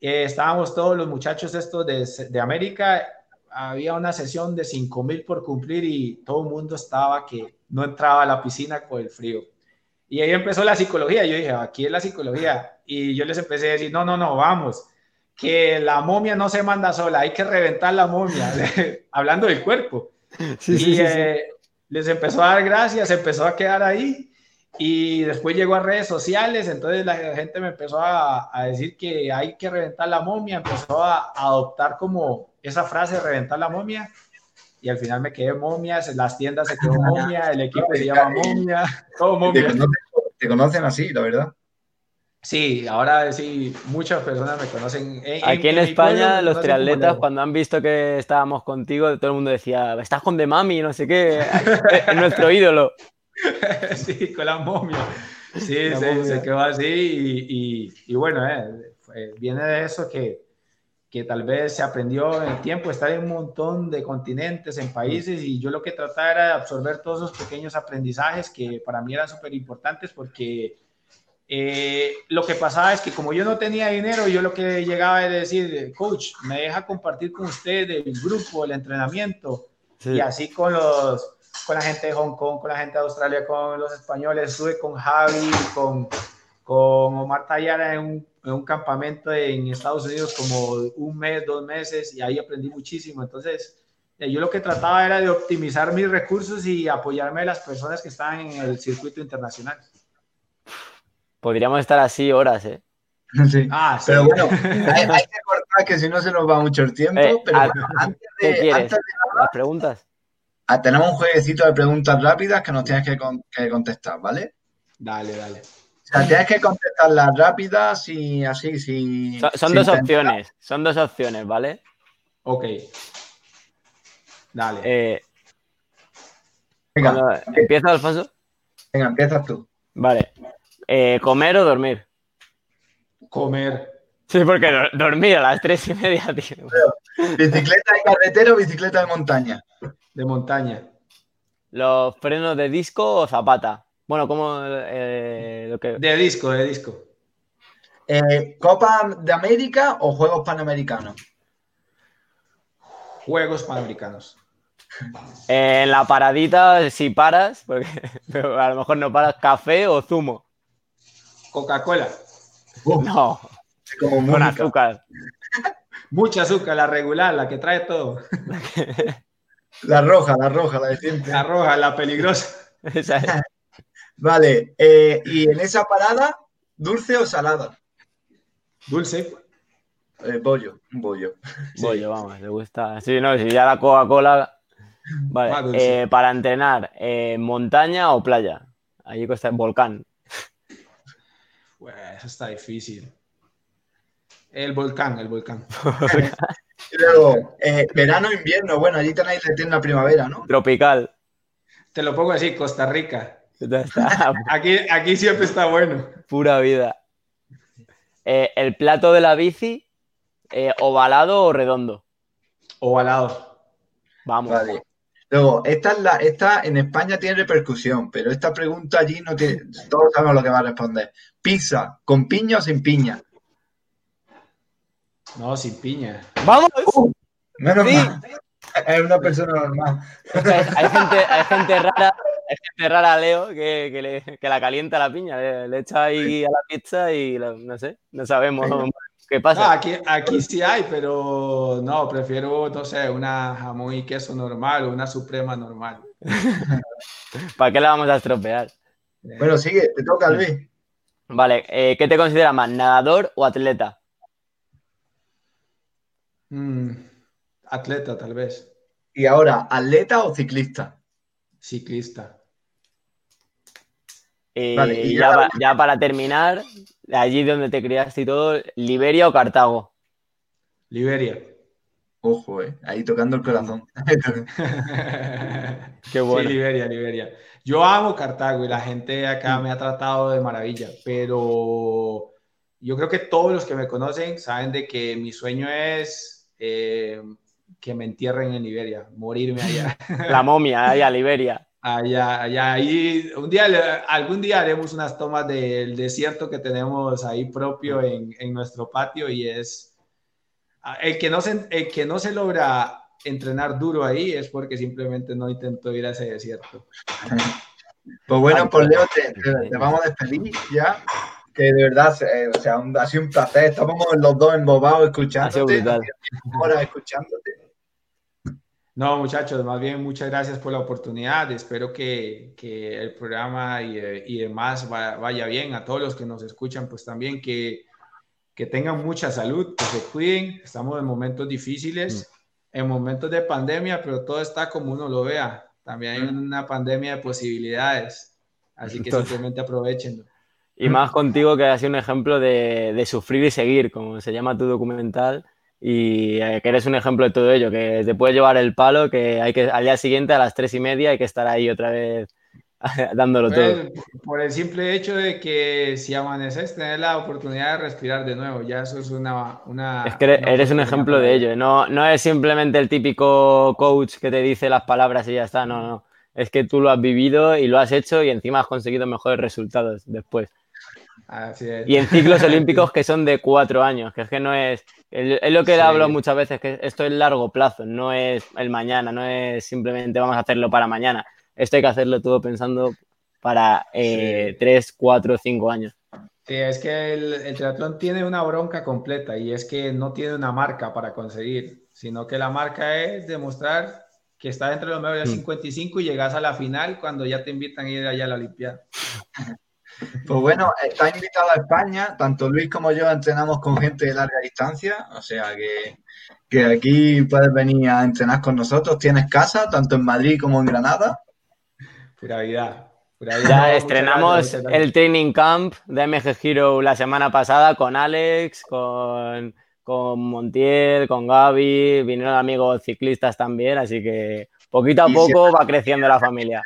Eh, estábamos todos los muchachos estos de, de América, había una sesión de 5 mil por cumplir y todo el mundo estaba que no entraba a la piscina con el frío. Y ahí empezó la psicología. Yo dije, aquí es la psicología. Y yo les empecé a decir, no, no, no, vamos, que la momia no se manda sola, hay que reventar la momia, hablando del cuerpo. y eh, les empezó a dar gracias, empezó a quedar ahí. Y después llegó a redes sociales, entonces la gente me empezó a, decir que hay que reventar la momia, empezó a, adoptar como esa frase, reventar la momia, y al final me quedé momia, las tiendas se quedó momia, el equipo se llama momia, todo momia. Te conocen, así, la verdad. Sí, ahora sí, muchas personas me conocen. Aquí en, España, los triatletas, cuando han visto que estábamos contigo, todo el mundo decía, estás con de mami, no sé qué, es nuestro ídolo. sí, con la momia. Sí, se, quedó así y, bueno, eh, viene de eso que, que tal vez se aprendió en el tiempo, estar en un montón de continentes, en países y yo lo que trataba era de absorber todos esos pequeños aprendizajes que para mí eran súper importantes porque eh, lo que pasaba es que como yo no tenía dinero, yo lo que llegaba a decir, coach, me deja compartir con usted el grupo, el entrenamiento y así con los con la gente de Hong Kong, con la gente de Australia, con los españoles, estuve con Javi, con, con Omar Tayara en un, en un, campamento en Estados Unidos como un mes, dos meses, y ahí aprendí muchísimo. Entonces, eh, yo lo que trataba era de optimizar mis recursos y apoyarme a las personas que están en el circuito internacional. Podríamos estar así horas, ¿eh? Sí. Ah, sí. Pero bueno, hay, que cortar que si no se nos va mucho el tiempo. Eh, pero antes de, ¿Qué quieres? ¿Las preguntas? Ah, tenemos un jueguecito de preguntas rápidas que nos tienes que, contestar, ¿vale? Dale, dale. O sea, tienes que contestar las rápidas y así, si... Son, dos opciones, son dos opciones, ¿vale? Ok. Dale. Eh, Venga. ¿Empieza, Alfonso? Venga, empiezas tú. Vale. Eh, ¿Comer o dormir? Comer. Sí, porque dormir a las tres y media, tío. ¿Bicicleta de carretera o bicicleta de montaña? De montaña. ¿Los frenos de disco o zapata? Bueno, como eh, lo que... De disco, de disco. Eh, ¿Copa de América o Juegos Panamericanos? Juegos Panamericanos. En la paradita, si paras, porque pero a lo mejor no paras, café o zumo. Coca-Cola. No, Como con música. azúcar. Mucha azúcar, la regular, la que trae todo. La roja, la roja, la de siempre. La roja, la peligrosa. Esa es. Vale, eh, y en esa parada, ¿dulce o salada? Dulce. Eh, bollo, un bollo. Bollo, vamos, le gusta. Sí, no, si ya la Coca-Cola. Vale, dulce. eh, para entrenar, eh, ¿montaña o playa? Allí cuesta volcán. Pues, eso está difícil. El volcán, el volcán. Luego, eh, verano, invierno, bueno, allí tenéis la eterna primavera, ¿no? Tropical. Te lo pongo así, Costa Rica. Ya está, Aquí, aquí siempre está bueno. pura vida. Eh, ¿El plato de la bici, eh, ovalado o redondo? Ovalado. Vamos. Vale. Luego, esta, es la, esta en España tiene repercusión, pero esta pregunta allí no tiene. Todos sabemos lo que va a responder. ¿Pizza con piña o sin piña? No, sin piña. ¡Vamos! Menos Sí. mal. Es una persona normal. Gente, hay gente rara, hay gente rara, Leo, que, que, le- que la calienta la piña, le, le echa ahí a la pizza y lo- no sé, no sabemos qué No, pasa. aquí, aquí sí hay, pero no, prefiero, no sé, una jamón y queso normal o una suprema normal. ¿Para qué la vamos a estropear? Bueno, sigue, te toca, Luis. Vale, eh, ¿qué te consideras más, nadador o atleta? Mm, atleta, tal vez. Y ahora, ¿atleta o ciclista? Ciclista. Eh, Vale, y y ya para terminar, allí donde te criaste y todo, ¿Liberia o Cartago? Liberia. Ojo, eh, ahí tocando el corazón. Qué bueno. Sí, Liberia, Liberia. Yo amo Cartago y la gente acá me ha tratado de maravilla, pero yo creo que todos los que me conocen saben de que mi sueño es eh, que me entierren en Liberia, morirme allá. La momia, ahí a Liberia. Allá, allá, ahí, un día, algún día haremos unas tomas del desierto que tenemos ahí propio en, en nuestro patio y es, el que, no se, el que no se logra entrenar duro ahí es porque simplemente no intentó ir a ese desierto. Pues bueno, pues Leo, te, te- te vamos a despedir ya. Que de verdad, eh, o sea, un- ha sido un placer. Estábamos los dos embobados escuchándote. Horas escuchándote. No, muchachos, más bien muchas gracias por la oportunidad. Espero que, que el programa y, y demás va- vaya bien. A todos los que nos escuchan, pues también que, que tengan mucha salud, que se cuiden. Estamos en momentos difíciles, en momentos de pandemia, pero todo está como uno lo vea. También hay una pandemia de posibilidades. Así que Entonces- simplemente aprovechenlo. Y más contigo que has sido un ejemplo de, de sufrir y seguir, como se llama tu documental, y eh, que eres un ejemplo de todo ello, que te puede llevar el palo, que hay que al día siguiente a las tres y media hay que estar ahí otra vez dándolo todo. Pues, por el simple hecho de que si amaneces, tener la oportunidad de respirar de nuevo, ya eso es una... una Es que eres, una eres un ejemplo de ello. No, no es simplemente el típico coach que te dice las palabras y ya está. No, no. Es que tú lo has vivido y lo has hecho y encima has conseguido mejores resultados después. Así es. Y en ciclos olímpicos que son de cuatro años, que es que no es. Es lo que Sí. hablo muchas veces, que esto es largo plazo, no es el mañana, no es simplemente vamos a hacerlo para mañana. Esto hay que hacerlo todo pensando para eh, Sí. tres, cuatro, cinco años. Sí, es que el, el triatlón tiene una bronca completa y es que no tiene una marca para conseguir, sino que la marca es demostrar que estás entre los mejores Mm. 55 y llegas a la final cuando ya te invitan a ir allá a la Olimpiada. Pues bueno, está invitado a España. Tanto Luis como yo entrenamos con gente de larga distancia. O sea que, que aquí puedes venir a entrenar con nosotros. Tienes casa, tanto en Madrid como en Granada. Pura vida. pura vida. Ya estrenamos gracias. el training camp de MG Hero la semana pasada con Alex, con, con Montiel, con Gaby, vinieron amigos ciclistas también, así que poquito a Y poco va creciendo la familia.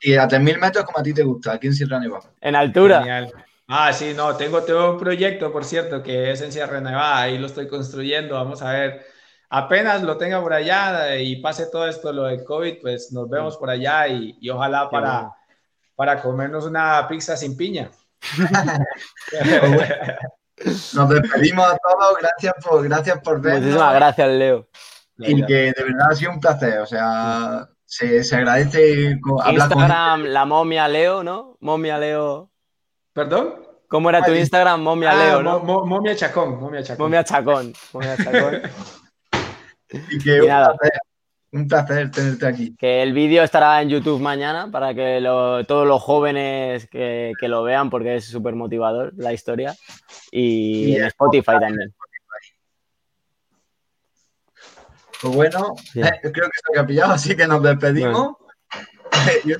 Y a 3.000 metros como a ti te gusta, aquí en Sierra Nevada. En altura, Genial. Ah, sí, no, tengo, tengo un proyecto, por cierto, que es en Sierra Nevada, ahí lo estoy construyendo, vamos a ver, apenas lo tenga por allá eh, y pase todo esto, lo del COVID, pues nos vemos por allá y, y ojalá para, bueno. para comernos una pizza sin piña. Nos despedimos a todos. Gracias por, gracias por vernos. muchísimas gracias, Leo. Y que de verdad ha sido un placer. O sea, se, se agradece hablar Instagram, la momia Leo, ¿no? Momia Leo. ¿Perdón? ¿Cómo era tu Instagram? Momia ah, Leo, ¿no? momia Chacón, Momia Chacón. Momia Chacón. Momia Chacón. y que un, placer, un, placer, tenerte aquí. Que el vídeo estará en YouTube mañana para que todos los jóvenes que, que, lo vean porque es súper motivador la historia. Y, en Spotify también. Pues bueno, creo que se ha pillado, así que nos despedimos. y,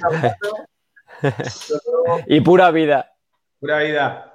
y pura vida. Pura vida.